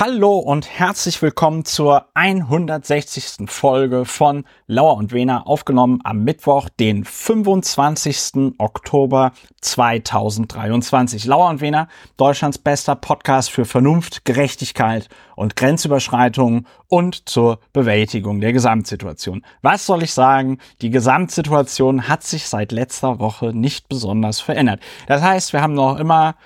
Hallo und herzlich willkommen zur 160. Folge von Lauer und Wena, aufgenommen am Mittwoch, den 25. Oktober 2023. Lauer und Wena, Deutschlands bester Podcast für Vernunft, Gerechtigkeit und Grenzüberschreitungen und zur Bewältigung der Gesamtsituation. Was soll ich sagen? Die Gesamtsituation hat sich seit letzter Woche nicht besonders verändert. Das heißt, wir haben noch immer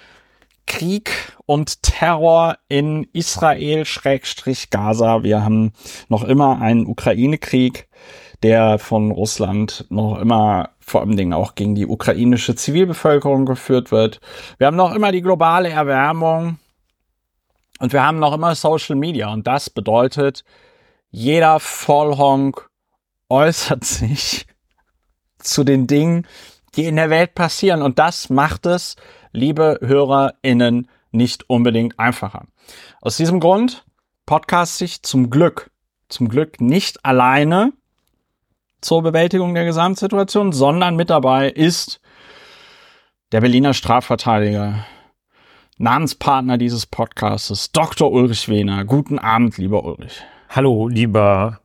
Krieg und Terror in Israel Schrägstrich Gaza. Wir haben noch immer einen Ukraine-Krieg, der von Russland noch immer vor allem Dingen auch gegen die ukrainische Zivilbevölkerung geführt wird. Wir haben noch immer die globale Erwärmung und wir haben noch immer Social Media und das bedeutet, jeder Vollhonk äußert sich zu den Dingen, die in der Welt passieren und das macht es liebe HörerInnen, nicht unbedingt einfacher. Aus diesem Grund podcast ich zum Glück, zum Glück nicht alleine zur Bewältigung der Gesamtsituation, sondern mit dabei ist der Berliner Strafverteidiger, Namenspartner dieses Podcastes, Dr. Ulrich Wehner. Guten Abend, lieber Ulrich. Hallo, lieber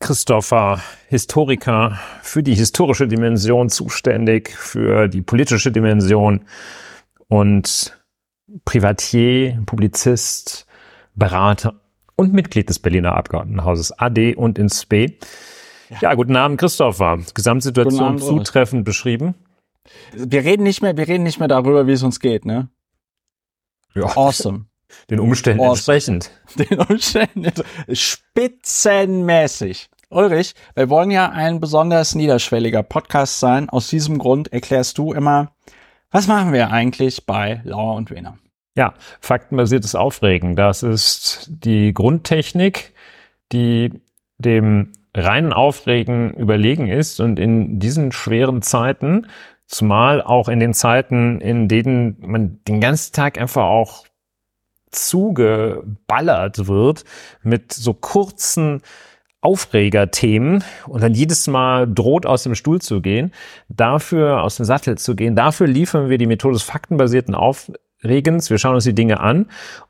Christopher, Historiker, für die historische Dimension zuständig, für die politische Dimension und Privatier, Publizist, Berater und Mitglied des Berliner Abgeordnetenhauses AD und ins B. Ja. ja, guten Abend, Christopher. Gesamtsituation Abend, zutreffend beschrieben. Wir reden nicht mehr, wir reden nicht mehr darüber, wie es uns geht, ne? Ja. Awesome. Den Umständen awesome. entsprechend. Den Umständen spitzenmäßig. Ulrich, wir wollen ja ein besonders niederschwelliger Podcast sein. Aus diesem Grund erklärst du immer, was machen wir eigentlich bei Lauer und Wehner? Ja, faktenbasiertes Aufregen. Das ist die Grundtechnik, die dem reinen Aufregen überlegen ist und in diesen schweren Zeiten, zumal auch in den Zeiten, in denen man den ganzen Tag einfach auch zugeballert wird mit so kurzen Aufregerthemen und dann jedes Mal droht aus dem Stuhl zu gehen, dafür aus dem Sattel zu gehen, dafür liefern wir die Methode des faktenbasierten Aufregens. Wir schauen uns die Dinge an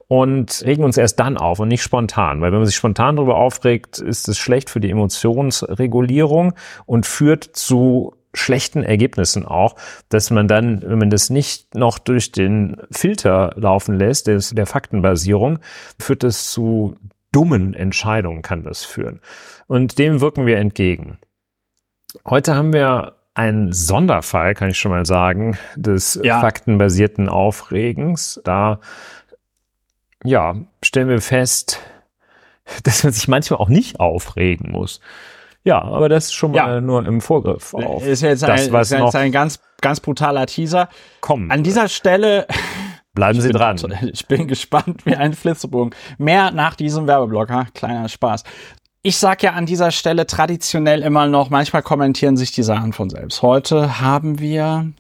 und regen uns erst dann auf und nicht spontan, weil wenn man sich spontan darüber aufregt, ist es schlecht für die Emotionsregulierung und führt zu schlechten Ergebnissen auch, dass man dann, wenn man das nicht noch durch den Filter laufen lässt, des, der Faktenbasierung, führt das zu dummen Entscheidungen kann das führen. Und dem wirken wir entgegen. Heute haben wir einen Sonderfall, kann ich schon mal sagen, des ja. faktenbasierten Aufregens. Da, ja, stellen wir fest, dass man sich manchmal auch nicht aufregen muss. Ja, aber das ist schon mal ja. nur im Vorgriff auf. Ist jetzt ein, das, ist jetzt ein ganz, ganz brutaler Teaser. Komm. An dieser Stelle Bleiben Sie dran. Ich bin gespannt wie ein Flitzebogen. Mehr nach diesem Werbeblock, ha? kleiner Spaß. Ich sag ja an dieser Stelle traditionell immer noch, manchmal kommentieren sich die Sachen von selbst. Heute haben wir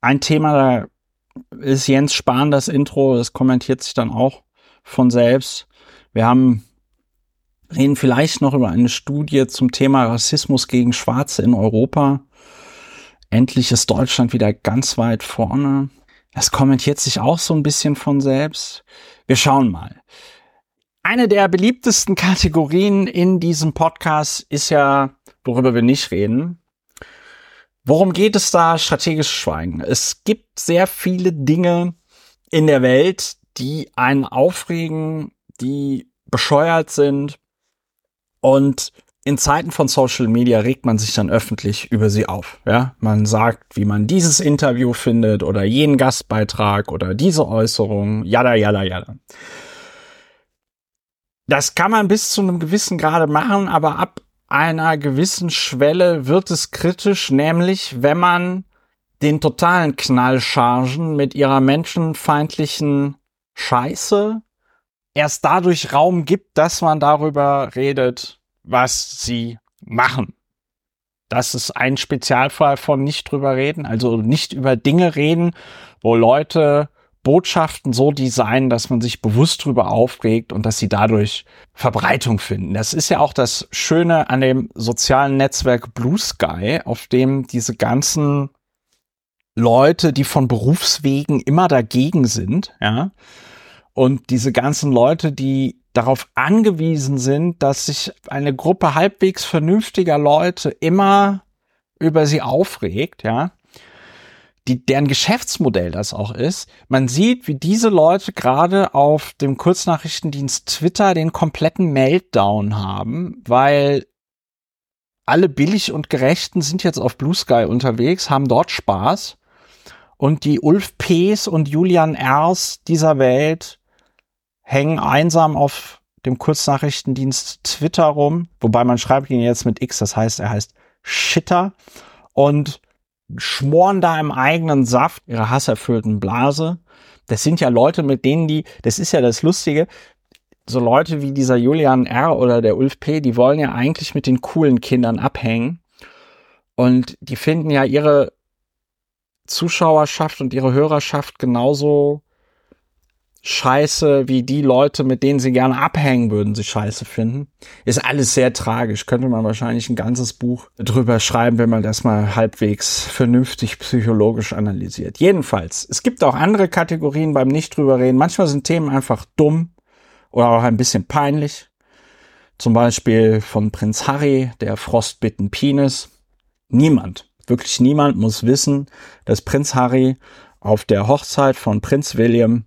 ein Thema, da ist Jens Spahn das Intro, das kommentiert sich dann auch von selbst. Wir haben reden vielleicht noch über eine Studie zum Thema Rassismus gegen Schwarze in Europa. Endlich ist Deutschland wieder ganz weit vorne. Das kommentiert sich auch so ein bisschen von selbst. Wir schauen mal. Eine der beliebtesten Kategorien in diesem Podcast ist ja, worüber wir nicht reden. Worum geht es da? Strategisches Schweigen. Es gibt sehr viele Dinge in der Welt, die einen aufregen, die bescheuert sind und in Zeiten von Social Media regt man sich dann öffentlich über sie auf. Ja, man sagt, wie man dieses Interview findet oder jeden Gastbeitrag oder diese Äußerung, jada, jada, jada. Das kann man bis zu einem gewissen Grade machen, aber ab einer gewissen Schwelle wird es kritisch, nämlich wenn man den totalen Knallchargen mit ihrer menschenfeindlichen Scheiße erst dadurch Raum gibt, dass man darüber redet, was sie machen. Das ist ein Spezialfall von nicht drüber reden, also nicht über Dinge reden, wo Leute Botschaften so designen, dass man sich bewusst drüber aufregt und dass sie dadurch Verbreitung finden. Das ist ja auch das Schöne an dem sozialen Netzwerk Blue Sky, auf dem diese ganzen Leute, die von Berufswegen immer dagegen sind, ja, Und diese ganzen Leute, die darauf angewiesen sind, dass sich eine Gruppe halbwegs vernünftiger Leute immer über sie aufregt, ja, die, deren Geschäftsmodell das auch ist. Man sieht, wie diese Leute gerade auf dem Kurznachrichtendienst Twitter den kompletten Meltdown haben, weil alle billig und Gerechten sind jetzt auf Blue Sky unterwegs, haben dort Spaß. Und die Ulf Ps und Julian Rs dieser Welt hängen einsam auf dem Kurznachrichtendienst Twitter rum, wobei man schreibt ihn jetzt mit X, das heißt, er heißt Shitter und schmoren da im eigenen Saft ihrer hasserfüllten Blase. Das sind ja Leute, mit denen die, das ist ja das Lustige, so Leute wie dieser Julian R. oder der Ulf P., die wollen ja eigentlich mit den coolen Kindern abhängen. Und die finden ja ihre Zuschauerschaft und ihre Hörerschaft genauso scheiße, wie die Leute, mit denen sie gerne abhängen würden, sie scheiße finden. Ist alles sehr tragisch. Könnte man wahrscheinlich ein ganzes Buch drüber schreiben, wenn man das mal halbwegs vernünftig psychologisch analysiert. Jedenfalls, es gibt auch andere Kategorien beim Nicht drüber reden. Manchmal sind Themen einfach dumm oder auch ein bisschen peinlich. Zum Beispiel von Prinz Harry, der frostbitten Penis. Niemand, wirklich niemand muss wissen, dass Prinz Harry auf der Hochzeit von Prinz William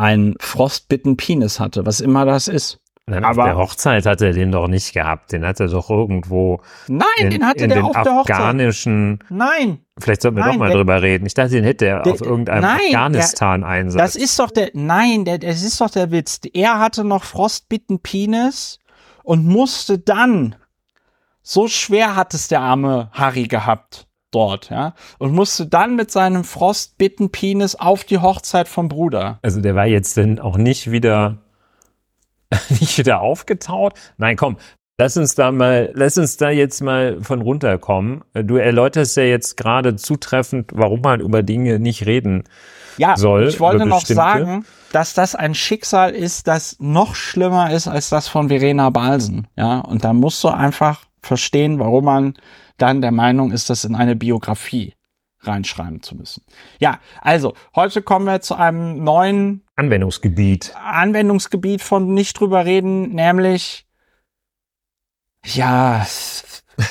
einen frostbitten Penis hatte, was immer das ist. Nein, Aber auf der Hochzeit hat er den doch nicht gehabt. Den hat er doch irgendwo. Nein, in, den hatte in der den auf der afghanischen. Nein. Vielleicht sollten wir nein, doch mal der, drüber reden. Ich dachte, den hätte er der, auf irgendeinem Afghanistan-Einsatz. Das ist doch der. Nein, der, das ist doch der Witz. Er hatte noch frostbitten Penis und musste dann. So schwer hat es der arme Harry gehabt dort, ja, und musste dann mit seinem frostbitten Penis auf die Hochzeit vom Bruder. Also der war jetzt denn auch nicht wieder nicht wieder aufgetaut? Nein, komm, Lass uns da mal, lass uns da jetzt mal von runterkommen. Du erläuterst ja jetzt gerade zutreffend, warum man über Dinge nicht reden ja, soll. Ich wollte noch sagen, dass das ein Schicksal ist, das noch schlimmer ist als das von Verena Balsen. Ja, und da musst du einfach verstehen, warum man dann der Meinung ist, das in eine Biografie reinschreiben zu müssen. Ja, also heute kommen wir zu einem neuen Anwendungsgebiet. Anwendungsgebiet von nicht drüber reden, nämlich ja,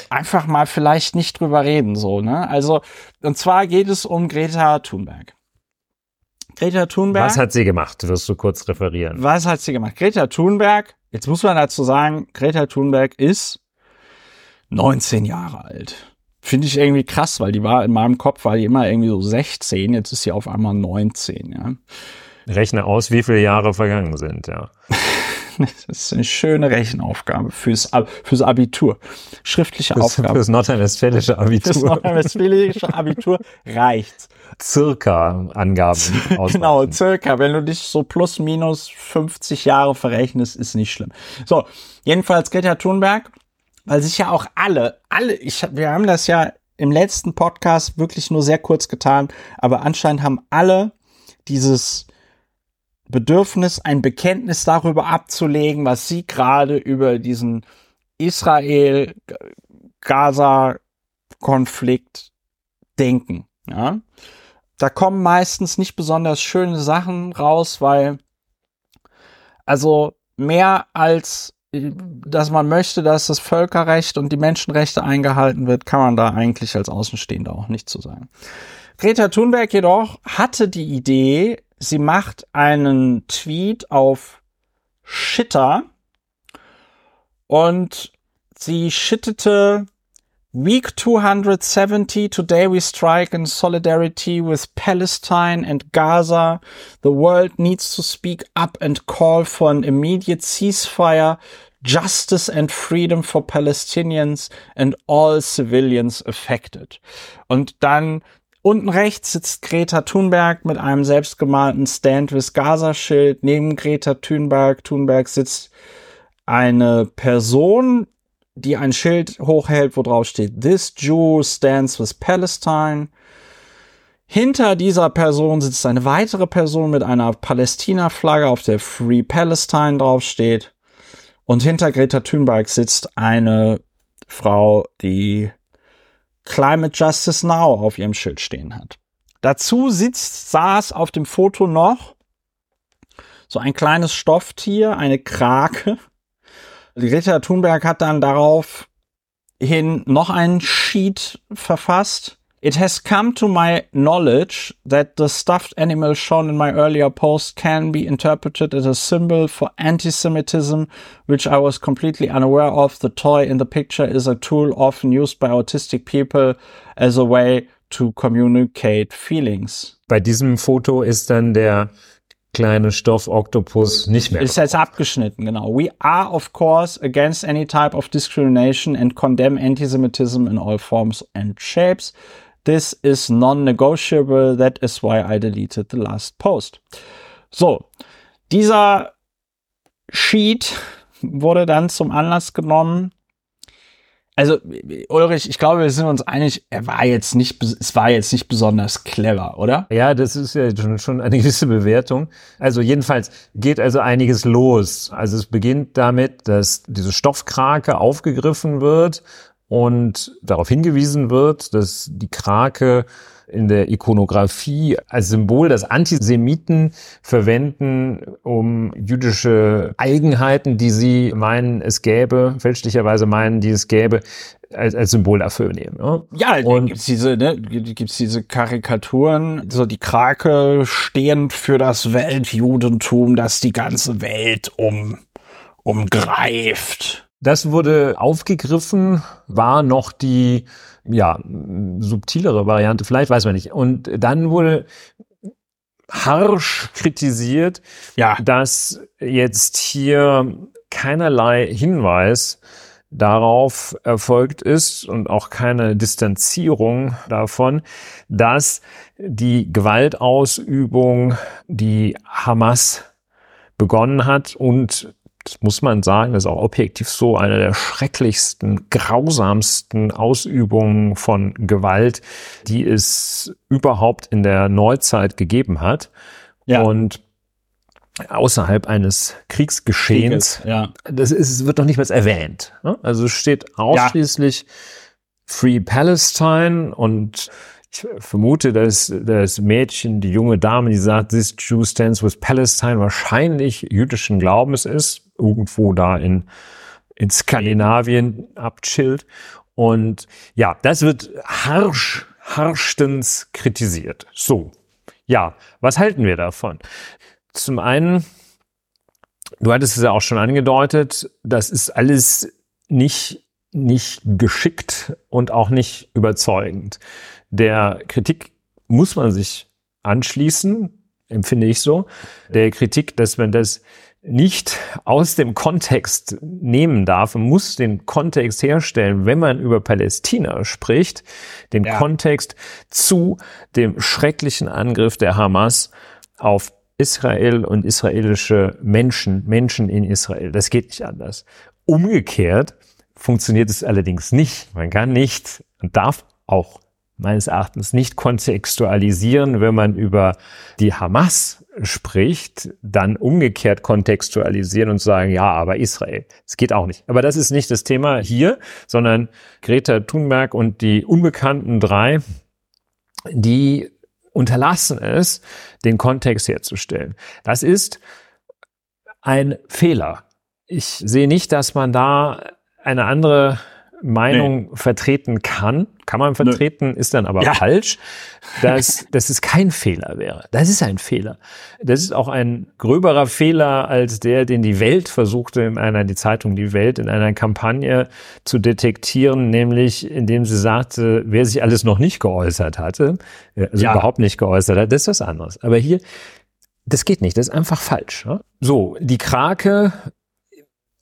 einfach mal vielleicht nicht drüber reden, so, ne? Also, und zwar geht es um Greta Thunberg. Greta Thunberg. Was hat sie gemacht? Wirst du kurz referieren? Was hat sie gemacht? Greta Thunberg, jetzt muss man dazu sagen, Greta Thunberg ist 19 Jahre alt. Finde ich irgendwie krass, weil die war in meinem Kopf, war die immer irgendwie so 16, jetzt ist sie auf einmal 19, ja. Rechne aus, wie viele Jahre vergangen sind, ja. Das ist eine schöne Rechenaufgabe fürs, fürs Abitur. Schriftliche fürs, Aufgabe. Fürs nordrhein-westfälische Abitur. Fürs nordrhein-westfälische Abitur reicht. Circa Angaben. genau, circa. Wenn du dich so plus minus 50 Jahre verrechnest, ist nicht schlimm. So, jedenfalls Greta Thunberg, weil sich ja auch alle, alle, ich, wir haben das ja im letzten Podcast wirklich nur sehr kurz getan, aber anscheinend haben alle dieses Bedürfnis, ein Bekenntnis darüber abzulegen, was sie gerade über diesen Israel-Gaza-Konflikt denken. Ja? Da kommen meistens nicht besonders schöne Sachen raus, weil also mehr als dass man möchte, dass das Völkerrecht und die Menschenrechte eingehalten wird, kann man da eigentlich als Außenstehender auch nicht zu sagen. Greta Thunberg jedoch hatte die Idee, sie macht einen Tweet auf Shitter und sie schittete Week 270, today we strike in solidarity with Palestine and Gaza. The world needs to speak up and call for an immediate ceasefire, justice and freedom for Palestinians and all civilians affected. Und dann Unten rechts sitzt Greta Thunberg mit einem selbstgemalten Stand with Gaza Schild. Neben Greta Thunberg, Thunberg sitzt eine Person, die ein Schild hochhält, wo drauf steht, This Jew stands with Palestine. Hinter dieser Person sitzt eine weitere Person mit einer Palästina-Flagge, auf der Free Palestine draufsteht. Und hinter Greta Thunberg sitzt eine Frau, die Climate Justice Now auf ihrem Schild stehen hat. Dazu sitzt, saß auf dem Foto noch so ein kleines Stofftier, eine Krake. Greta Thunberg hat dann daraufhin noch einen Sheet verfasst. It has come to my knowledge that the stuffed animal shown in my earlier post can be interpreted as a symbol for anti-Semitism, which I was completely unaware of. The toy in the picture is a tool often used by autistic people as a way to communicate feelings. Bei diesem Foto ist dann der kleine Stoffoktopus nicht mehr. Ist jetzt abgeschnitten, genau. We are, of course, against any type of discrimination and condemn antisemitism in all forms and shapes. This is non-negotiable. That is why I deleted the last post. So, dieser Sheet wurde dann zum Anlass genommen, also Ulrich, ich glaube, wir sind uns einig, er war jetzt nicht, es war jetzt nicht besonders clever, oder? Ja, das ist ja schon, schon eine gewisse Bewertung. Also jedenfalls geht also einiges los. Also es beginnt damit, dass diese Stoffkrake aufgegriffen wird und darauf hingewiesen wird, dass die Krake in der Ikonografie als Symbol, das Antisemiten verwenden, um jüdische Eigenheiten, die sie meinen, es gäbe, fälschlicherweise meinen, die es gäbe, als, als Symbol dafür nehmen. Ne? Ja, und gibt's diese, ne, gibt's diese Karikaturen, so die Krake stehend für das Weltjudentum, das die ganze Welt um, umgreift. Das wurde aufgegriffen, war noch die ja, subtilere Variante, vielleicht weiß man nicht. Und dann wurde harsch kritisiert, ja. dass jetzt hier keinerlei Hinweis darauf erfolgt ist und auch keine Distanzierung davon, dass die Gewaltausübung, die Hamas begonnen hat und das muss man sagen, das ist auch objektiv so, eine der schrecklichsten, grausamsten Ausübungen von Gewalt, die es überhaupt in der Neuzeit gegeben hat. Ja. Und außerhalb eines Kriegsgeschehens, Krieges, ja. das ist, wird doch nicht mehr erwähnt. Ne? Also es steht ausschließlich ja. Free Palestine und ich vermute, dass das Mädchen, die junge Dame, die sagt, this Jew stands with Palestine, wahrscheinlich jüdischen Glaubens ist, irgendwo da in, in Skandinavien abchillt. Und ja, das wird harsch, harschstens kritisiert. So. Ja, was halten wir davon? Zum einen, du hattest es ja auch schon angedeutet, das ist alles nicht, nicht geschickt und auch nicht überzeugend. Der Kritik muss man sich anschließen, empfinde ich so. Der Kritik, dass man das nicht aus dem Kontext nehmen darf. Man muss den Kontext herstellen, wenn man über Palästina spricht, den ja. Kontext zu dem schrecklichen Angriff der Hamas auf Israel und israelische Menschen, Menschen in Israel. Das geht nicht anders. Umgekehrt funktioniert es allerdings nicht. Man kann nicht und darf auch meines Erachtens nicht kontextualisieren, wenn man über die Hamas spricht, dann umgekehrt kontextualisieren und sagen, ja, aber Israel. Es geht auch nicht. Aber das ist nicht das Thema hier, sondern Greta Thunberg und die unbekannten drei, die unterlassen es, den Kontext herzustellen. Das ist ein Fehler. Ich sehe nicht, dass man da eine andere Meinung nee. vertreten kann, kann man vertreten, nee. ist dann aber ja. falsch, dass, dass es kein Fehler wäre. Das ist ein Fehler. Das ist auch ein gröberer Fehler als der, den die Welt versuchte in einer, die Zeitung Die Welt in einer Kampagne zu detektieren, nämlich indem sie sagte, wer sich alles noch nicht geäußert hatte, also ja. überhaupt nicht geäußert hat, das ist was anderes. Aber hier, das geht nicht, das ist einfach falsch. So, die Krake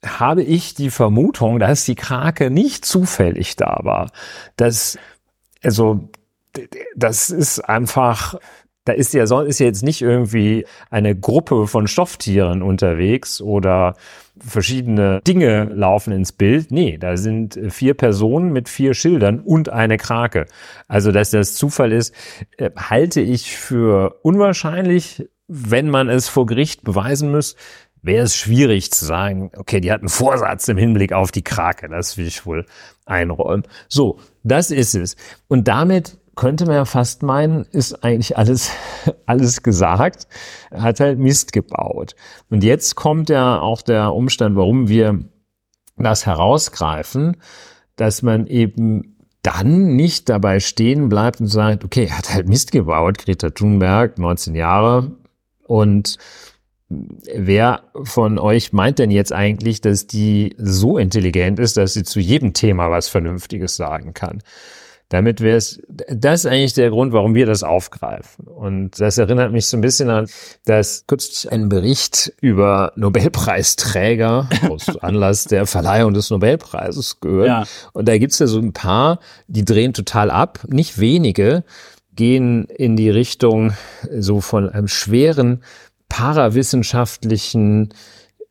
habe ich die Vermutung, dass die Krake nicht zufällig da war. Das, also, das ist einfach, da ist ja, ist ja jetzt nicht irgendwie eine Gruppe von Stofftieren unterwegs oder verschiedene Dinge laufen ins Bild. Nee, da sind vier Personen mit vier Schildern und eine Krake. Also, dass das Zufall ist, äh, halte ich für unwahrscheinlich, wenn man es vor Gericht beweisen muss wäre es schwierig zu sagen, okay, die hatten Vorsatz im Hinblick auf die Krake. Das will ich wohl einräumen. So, das ist es. Und damit könnte man ja fast meinen, ist eigentlich alles, alles gesagt. Hat halt Mist gebaut. Und jetzt kommt ja auch der Umstand, warum wir das herausgreifen, dass man eben dann nicht dabei stehen bleibt und sagt, okay, er hat halt Mist gebaut, Greta Thunberg, 19 Jahre und Wer von euch meint denn jetzt eigentlich, dass die so intelligent ist, dass sie zu jedem Thema was Vernünftiges sagen kann? Damit wäre es, das ist eigentlich der Grund, warum wir das aufgreifen. Und das erinnert mich so ein bisschen an, dass kürzlich ein Bericht über Nobelpreisträger aus Anlass der Verleihung des Nobelpreises gehört. Ja. Und da gibt's ja so ein paar, die drehen total ab. Nicht wenige gehen in die Richtung so von einem schweren parawissenschaftlichen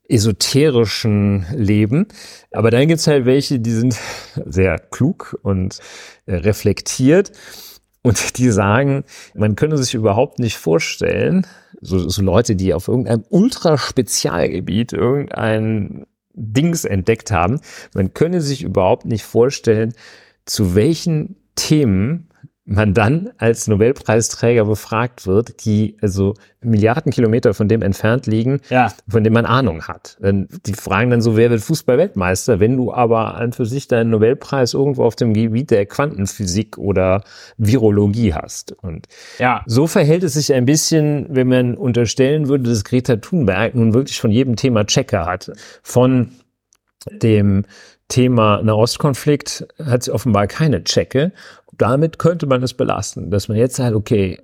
esoterischen Leben. Aber dann gibt's halt welche, die sind sehr klug und äh, reflektiert und die sagen, man könne sich überhaupt nicht vorstellen, so, so Leute, die auf irgendeinem Ultraspezialgebiet irgendein Dings entdeckt haben, man könne sich überhaupt nicht vorstellen, zu welchen Themen man dann als Nobelpreisträger befragt wird, die also Milliarden Kilometer von dem entfernt liegen, ja. von dem man Ahnung hat. Die fragen dann so, wer wird Fußballweltmeister, wenn du aber an für sich deinen Nobelpreis irgendwo auf dem Gebiet der Quantenphysik oder Virologie hast. Und ja. so verhält es sich ein bisschen, wenn man unterstellen würde, dass Greta Thunberg nun wirklich von jedem Thema Checker hat. Von dem Thema Nahostkonflikt hat sie offenbar keine Checke damit könnte man es belasten, dass man jetzt sagt, okay,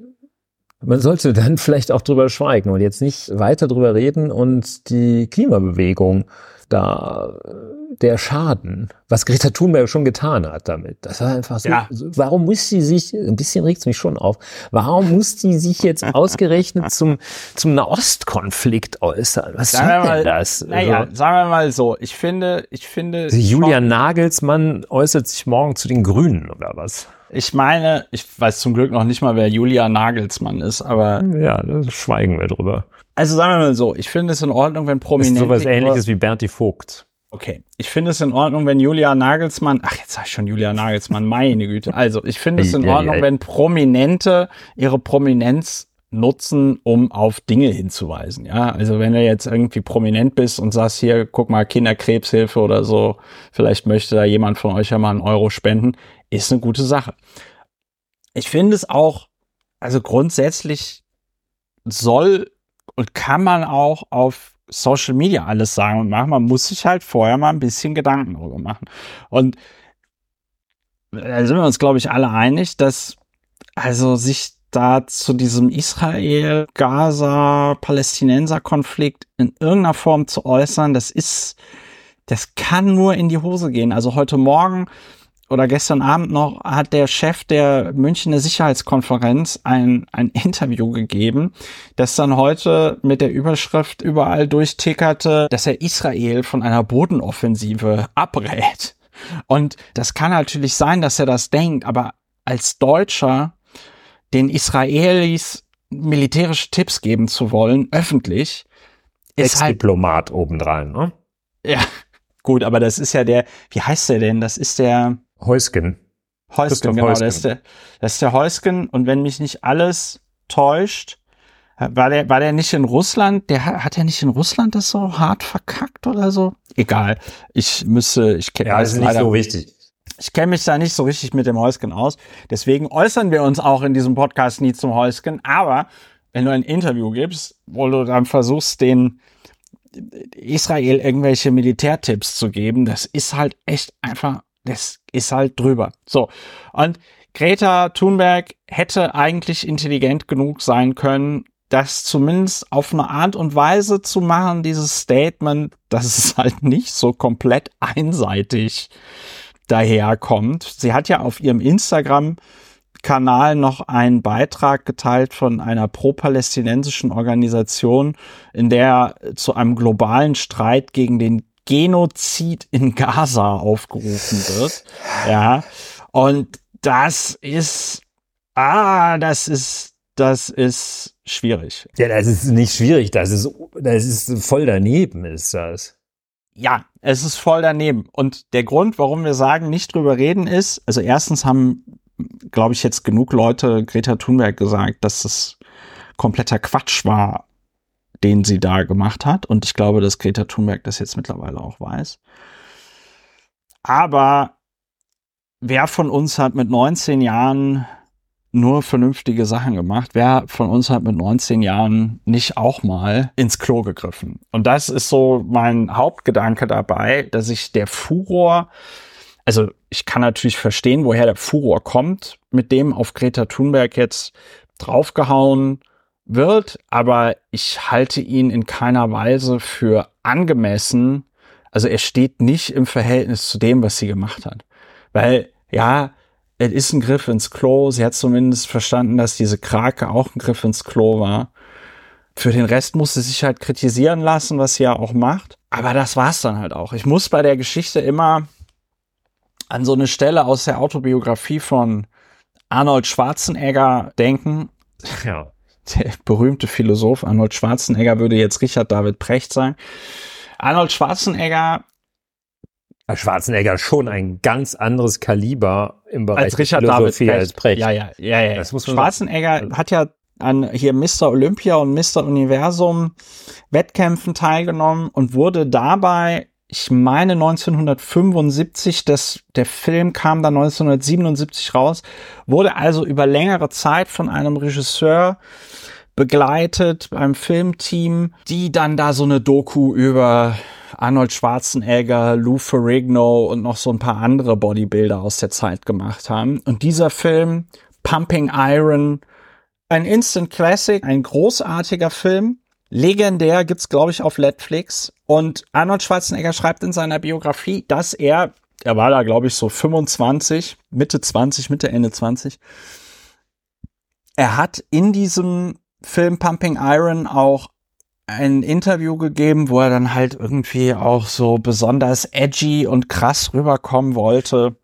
man sollte dann vielleicht auch drüber schweigen und jetzt nicht weiter drüber reden und die Klimabewegung da der Schaden, was Greta Thunberg schon getan hat damit. Das war einfach so. Ja. Warum muss sie sich, ein bisschen regt es mich schon auf, warum muss sie sich jetzt ausgerechnet zum, zum Nahostkonflikt äußern? Was sagen soll denn das? Naja, also, sagen wir mal so, ich finde, ich finde. Julian Nagelsmann äußert sich morgen zu den Grünen oder was? Ich meine, ich weiß zum Glück noch nicht mal, wer Julia Nagelsmann ist, aber. Ja, da schweigen wir drüber. Also sagen wir mal so, ich finde es in Ordnung, wenn Prominente. Ist sowas ähnliches wie Berti Vogt. Okay. Ich finde es in Ordnung, wenn Julia Nagelsmann, ach, jetzt sag ich schon Julia Nagelsmann, meine Güte. Also, ich finde es in Ordnung, wenn Prominente ihre Prominenz nutzen, um auf Dinge hinzuweisen. Ja, also wenn du jetzt irgendwie prominent bist und sagst hier, guck mal, Kinderkrebshilfe oder so, vielleicht möchte da jemand von euch ja mal einen Euro spenden ist eine gute Sache. Ich finde es auch, also grundsätzlich soll und kann man auch auf Social Media alles sagen und machen. Man muss sich halt vorher mal ein bisschen Gedanken darüber machen. Und da sind wir uns, glaube ich, alle einig, dass also sich da zu diesem Israel-Gaza-Palästinenser-Konflikt in irgendeiner Form zu äußern, das ist, das kann nur in die Hose gehen. Also heute Morgen oder gestern Abend noch hat der Chef der Münchner Sicherheitskonferenz ein, ein Interview gegeben, das dann heute mit der Überschrift überall durchtickerte, dass er Israel von einer Bodenoffensive abrät. Und das kann natürlich sein, dass er das denkt, aber als Deutscher den Israelis militärische Tipps geben zu wollen, öffentlich, ist halt Ex-Diplomat halt, obendrein, ne? Ja, gut, aber das ist ja der, wie heißt der denn? Das ist der, Heusgen. Heusgen, genau, Heusgen. Das, ist der, das ist der Heusgen. Und wenn mich nicht alles täuscht, äh, war der, war der nicht in Russland? Der hat, hat er nicht in Russland das so hart verkackt oder so? Egal. Ich müsste, ich kenne ja, ist nicht so wichtig. Ich kenne mich da nicht so richtig mit dem Heusgen aus. Deswegen äußern wir uns auch in diesem Podcast nie zum Heusgen. Aber wenn du ein Interview gibst, wo du dann versuchst, den Israel irgendwelche Militärtipps zu geben, das ist halt echt einfach das ist halt drüber. So. Und Greta Thunberg hätte eigentlich intelligent genug sein können, das zumindest auf eine Art und Weise zu machen, dieses Statement, dass es halt nicht so komplett einseitig daherkommt. Sie hat ja auf ihrem Instagram Kanal noch einen Beitrag geteilt von einer pro-palästinensischen Organisation, in der zu einem globalen Streit gegen den Genozid in Gaza aufgerufen wird. Ja. Und das ist, ah, das ist, das ist schwierig. Ja, das ist nicht schwierig. Das ist, das ist voll daneben, ist das. Ja, es ist voll daneben. Und der Grund, warum wir sagen, nicht drüber reden, ist, also erstens haben glaube ich, jetzt genug Leute Greta Thunberg gesagt, dass es kompletter Quatsch war, den sie da gemacht hat. Und ich glaube, dass Greta Thunberg das jetzt mittlerweile auch weiß. Aber wer von uns hat mit 19 Jahren nur vernünftige Sachen gemacht. Wer von uns hat mit 19 Jahren nicht auch mal ins Klo gegriffen? Und das ist so mein Hauptgedanke dabei, dass ich der Furor, also ich kann natürlich verstehen, woher der Furor kommt, mit dem auf Greta Thunberg jetzt draufgehauen wird, aber ich halte ihn in keiner Weise für angemessen. Also er steht nicht im Verhältnis zu dem, was sie gemacht hat. Weil, ja, es ist ein Griff ins Klo. Sie hat zumindest verstanden, dass diese Krake auch ein Griff ins Klo war. Für den Rest musste sie sich halt kritisieren lassen, was sie ja auch macht. Aber das war's dann halt auch. Ich muss bei der Geschichte immer an so eine Stelle aus der Autobiografie von Arnold Schwarzenegger denken. Ja. Der berühmte Philosoph Arnold Schwarzenegger würde jetzt Richard David Precht sein. Arnold Schwarzenegger Schwarzenegger schon ein ganz anderes Kaliber im Bereich als Richard David Precht. als Precht. Ja, ja, ja, ja. Das muss man Schwarzenegger sagen. hat ja an hier Mr. Olympia und Mr. Universum Wettkämpfen teilgenommen und wurde dabei, ich meine 1975, das, der Film kam dann 1977 raus, wurde also über längere Zeit von einem Regisseur begleitet beim Filmteam, die dann da so eine Doku über Arnold Schwarzenegger, Lou Ferrigno und noch so ein paar andere Bodybuilder aus der Zeit gemacht haben. Und dieser Film, Pumping Iron, ein Instant Classic, ein großartiger Film. Legendär gibt's, glaube ich, auf Netflix. Und Arnold Schwarzenegger schreibt in seiner Biografie, dass er, er war da, glaube ich, so 25, Mitte 20, Mitte, Ende 20. Er hat in diesem Film Pumping Iron auch ein Interview gegeben, wo er dann halt irgendwie auch so besonders edgy und krass rüberkommen wollte.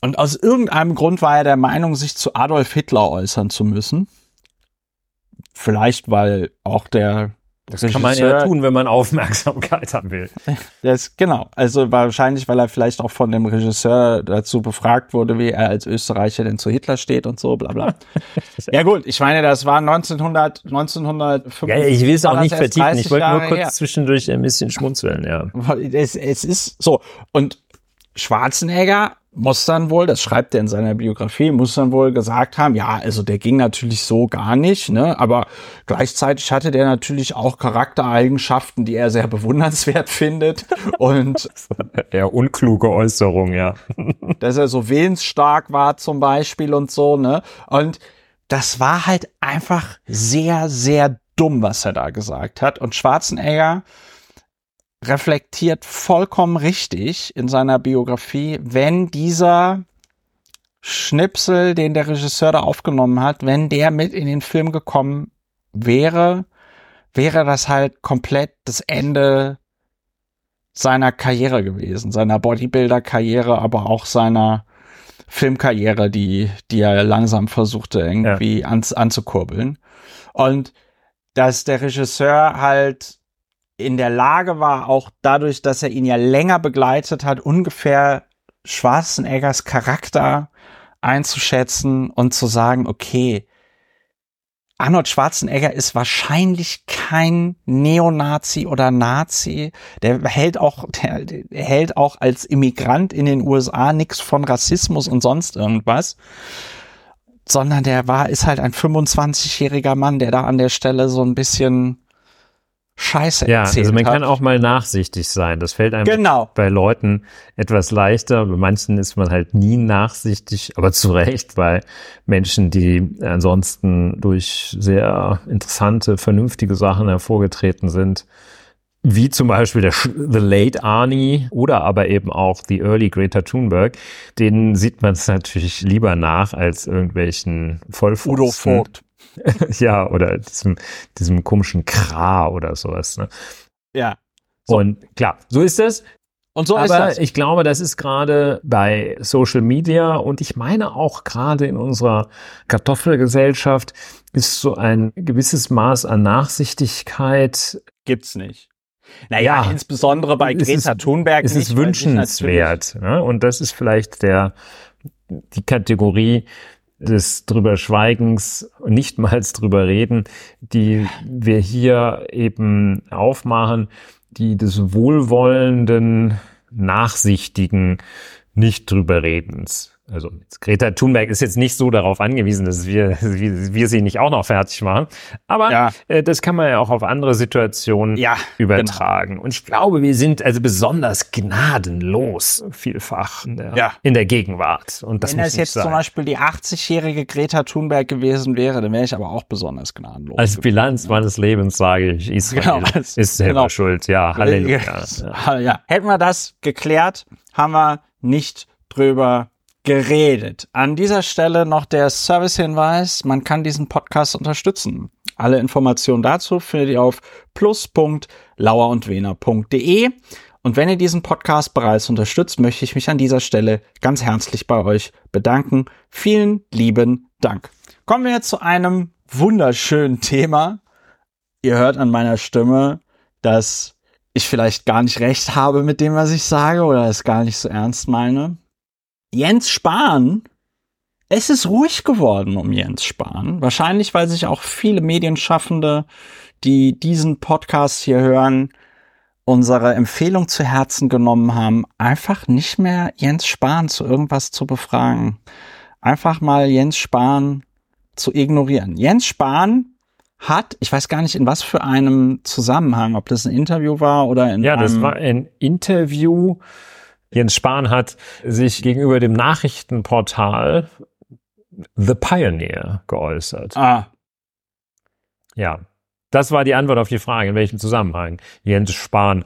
Und aus irgendeinem Grund war er der Meinung, sich zu Adolf Hitler äußern zu müssen. Vielleicht, weil auch der Das kann man ja tun, wenn man Aufmerksamkeit haben will. Das, genau. Also wahrscheinlich, weil er vielleicht auch von dem Regisseur dazu befragt wurde, wie er als Österreicher denn zu Hitler steht und so, bla bla. ja gut, ich meine, das war 1900, 1905. Ja, ich will es auch nicht vertiefen. 30 Ich wollte nur kurz her. zwischendurch ein bisschen schmunzeln, ja. Es, es ist so. Und Schwarzenegger muss dann wohl, das schreibt er in seiner Biografie, muss dann wohl gesagt haben, ja, also der ging natürlich so gar nicht, ne, aber gleichzeitig hatte der natürlich auch Charaktereigenschaften, die er sehr bewundernswert findet. Und Ja, unkluge Äußerung, ja. dass er so willensstark war zum Beispiel und so, ne, und das war halt einfach sehr, sehr dumm, was er da gesagt hat. Und Schwarzenegger reflektiert vollkommen richtig in seiner Biografie, wenn dieser Schnipsel, den der Regisseur da aufgenommen hat, wenn der mit in den Film gekommen wäre, wäre das halt komplett das Ende seiner Karriere gewesen, seiner Bodybuilder-Karriere, aber auch seiner Filmkarriere, die, die er langsam versuchte irgendwie ans, anzukurbeln. Und dass der Regisseur halt in der Lage war, auch dadurch, dass er ihn ja länger begleitet hat, ungefähr Schwarzeneggers Charakter einzuschätzen und zu sagen, okay, Arnold Schwarzenegger ist wahrscheinlich kein Neonazi oder Nazi. Der hält auch, der, hält auch als Immigrant in den USA nichts von Rassismus und sonst irgendwas. Sondern der war, ist halt ein 25-jähriger Mann, der da an der Stelle so ein bisschen Scheiße Ja, erzählt also man hat. kann auch mal nachsichtig sein. Das fällt einem Genau. bei Leuten etwas leichter. Bei manchen ist man halt nie nachsichtig, aber zu Recht bei Menschen, die ansonsten durch sehr interessante, vernünftige Sachen hervorgetreten sind. Wie zum Beispiel der The Late Arnie oder aber eben auch The Early Greta Thunberg. Denen sieht man es natürlich lieber nach als irgendwelchen Vollpfosten. Udo Vogt. Ja, oder diesem, diesem komischen Kra oder sowas. Ne? Ja. So. Und klar, so ist es. Und so ist Aber das. ich glaube, das ist gerade bei Social Media und ich meine auch gerade in unserer Kartoffelgesellschaft ist so ein gewisses Maß an Nachsichtigkeit. Gibt's nicht. Naja, Ja. insbesondere bei Es Greta ist- Thunberg. Es ist sie wünschenswert. Ne? Und das ist vielleicht der die Kategorie des drüber Schweigens, nicht mal drüber reden, die wir hier eben aufmachen, die des wohlwollenden, nachsichtigen, nicht drüber redens. Also Greta Thunberg ist jetzt nicht so darauf angewiesen, dass wir, wir sie nicht auch noch fertig machen. Aber ja. äh, das kann man ja auch auf andere Situationen ja, übertragen. Genau. Und ich glaube, wir sind also besonders gnadenlos vielfach in der, ja. in der Gegenwart. Und das Wenn es jetzt sein. zum Beispiel die 80-jährige Greta Thunberg gewesen wäre, dann wäre ich aber auch besonders gnadenlos. Als Bilanz meines Lebens sage ich, Israel genau, ist selber genau. schuld. Ja, Halleluja. Ja. ja. Hätten wir das geklärt, haben wir nicht drüber geredet. An dieser Stelle noch der Servicehinweis, man kann diesen Podcast unterstützen. Alle Informationen dazu findet ihr auf plus.lauerundwener.de. Und wenn ihr diesen Podcast bereits unterstützt, möchte ich mich an dieser Stelle ganz herzlich bei euch bedanken. Vielen lieben Dank. Kommen wir jetzt zu einem wunderschönen Thema. Ihr hört an meiner Stimme, dass ich vielleicht gar nicht recht habe mit dem, was ich sage oder es gar nicht so ernst meine. Jens Spahn, es ist ruhig geworden um Jens Spahn. Wahrscheinlich, weil sich auch viele Medienschaffende, die diesen Podcast hier hören, unsere Empfehlung zu Herzen genommen haben, einfach nicht mehr Jens Spahn zu irgendwas zu befragen. Einfach mal Jens Spahn zu ignorieren. Jens Spahn hat, ich weiß gar nicht in was für einem Zusammenhang, ob das ein Interview war oder in Ja, das war ein Interview Jens Spahn hat sich gegenüber dem Nachrichtenportal The Pioneer geäußert. Ah. Ja, das war die Antwort auf die Frage, in welchem Zusammenhang Jens Spahn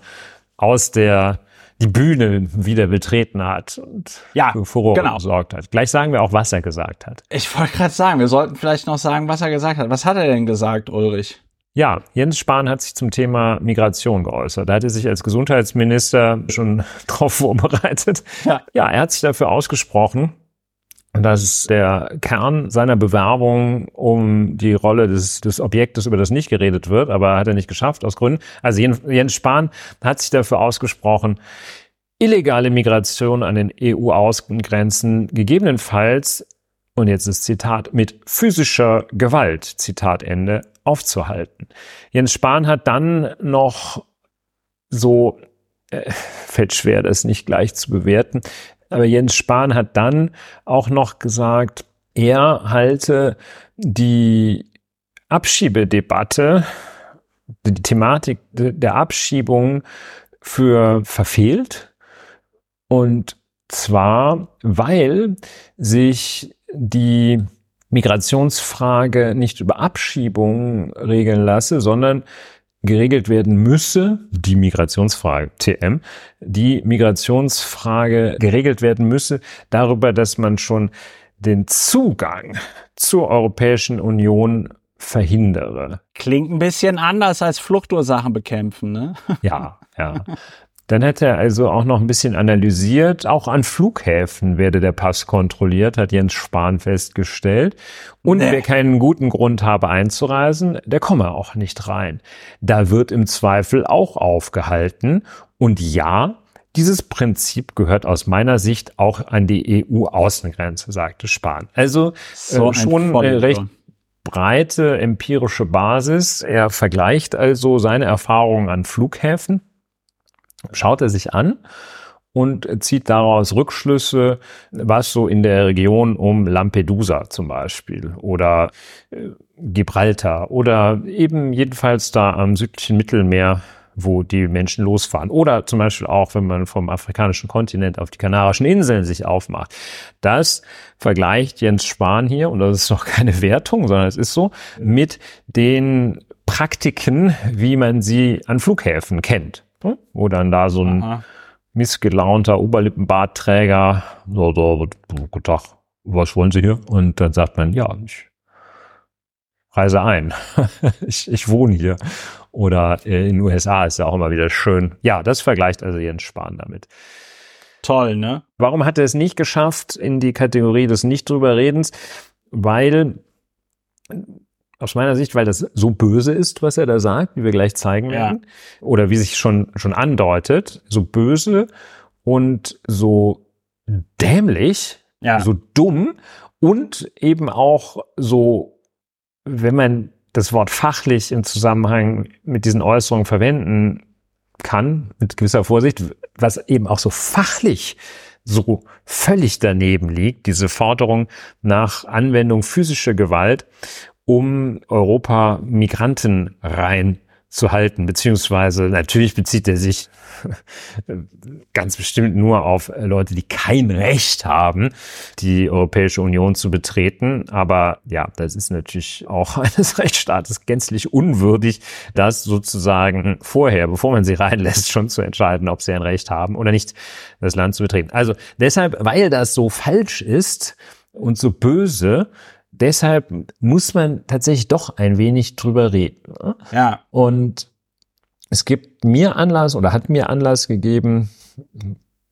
aus der die Bühne wieder betreten hat und ja, für Furore genau. gesorgt hat. Gleich sagen wir auch, was er gesagt hat. Ich wollte gerade sagen, wir sollten vielleicht noch sagen, was er gesagt hat. Was hat er denn gesagt, Ulrich? Ja, Jens Spahn hat sich zum Thema Migration geäußert. Da hat er sich als Gesundheitsminister schon drauf vorbereitet. Ja. ja, er hat sich dafür ausgesprochen, dass der Kern seiner Bewerbung um die Rolle des, des Objektes, über das nicht geredet wird, aber hat er nicht geschafft aus Gründen. Also Jens Spahn hat sich dafür ausgesprochen, illegale Migration an den EU-Außengrenzen gegebenenfalls, und jetzt ist Zitat, mit physischer Gewalt, Zitat Ende, aufzuhalten. Jens Spahn hat dann noch so, äh, fällt schwer, das nicht gleich zu bewerten, aber Jens Spahn hat dann auch noch gesagt, er halte die Abschiebedebatte, die Thematik der Abschiebung für verfehlt. Und zwar, weil sich die Migrationsfrage nicht über Abschiebung regeln lasse, sondern geregelt werden müsse, die Migrationsfrage, TM, die Migrationsfrage geregelt werden müsse darüber, dass man schon den Zugang zur Europäischen Union verhindere. Klingt ein bisschen anders als Fluchtursachen bekämpfen, ne? Ja, ja. Dann hat er also auch noch ein bisschen analysiert. Auch an Flughäfen werde der Pass kontrolliert, hat Jens Spahn festgestellt. Und nee. wer keinen guten Grund habe einzureisen, der komme auch nicht rein. Da wird im Zweifel auch aufgehalten. Und ja, dieses Prinzip gehört aus meiner Sicht auch an die EU-Außengrenze, sagte Spahn. Also so äh, schon eine recht breite empirische Basis. Er vergleicht also seine Erfahrungen an Flughäfen schaut er sich an und zieht daraus Rückschlüsse, was so in der Region um Lampedusa zum Beispiel oder äh, Gibraltar oder eben jedenfalls da am südlichen Mittelmeer, wo die Menschen losfahren. Oder zum Beispiel auch, wenn man vom afrikanischen Kontinent auf die Kanarischen Inseln sich aufmacht. Das vergleicht Jens Spahn hier, und das ist noch keine Wertung, sondern es ist so, mit den Praktiken, wie man sie an Flughäfen kennt. Hm? Wo dann da so ein Aha. missgelaunter Oberlippenbartträger, so, so, guten Tag, was wollen Sie hier? Und dann sagt man, ja, ich reise ein. ich, ich wohne hier. Oder äh, in den USA ist ja auch immer wieder schön. Ja, das vergleicht also Jens Spahn damit. Toll, ne? Warum hat er es nicht geschafft in die Kategorie des nicht drüber Redens? Weil aus meiner Sicht, weil das so böse ist, was er da sagt, wie wir gleich zeigen werden, ja. oder wie sich schon, schon andeutet, so böse und so dämlich, ja. so dumm und eben auch so, wenn man das Wort fachlich im Zusammenhang mit diesen Äußerungen verwenden kann, mit gewisser Vorsicht, was eben auch so fachlich so völlig daneben liegt, diese Forderung nach Anwendung physischer Gewalt, um Europa Migranten rein zu halten, beziehungsweise natürlich bezieht er sich ganz bestimmt nur auf Leute, die kein Recht haben, die Europäische Union zu betreten. Aber ja, das ist natürlich auch eines Rechtsstaates gänzlich unwürdig, das sozusagen vorher, bevor man sie reinlässt, schon zu entscheiden, ob sie ein Recht haben oder nicht, das Land zu betreten. Also deshalb, weil das so falsch ist und so böse, deshalb muss man tatsächlich doch ein wenig drüber reden. Ne? Ja. Und es gibt mir Anlass oder hat mir Anlass gegeben,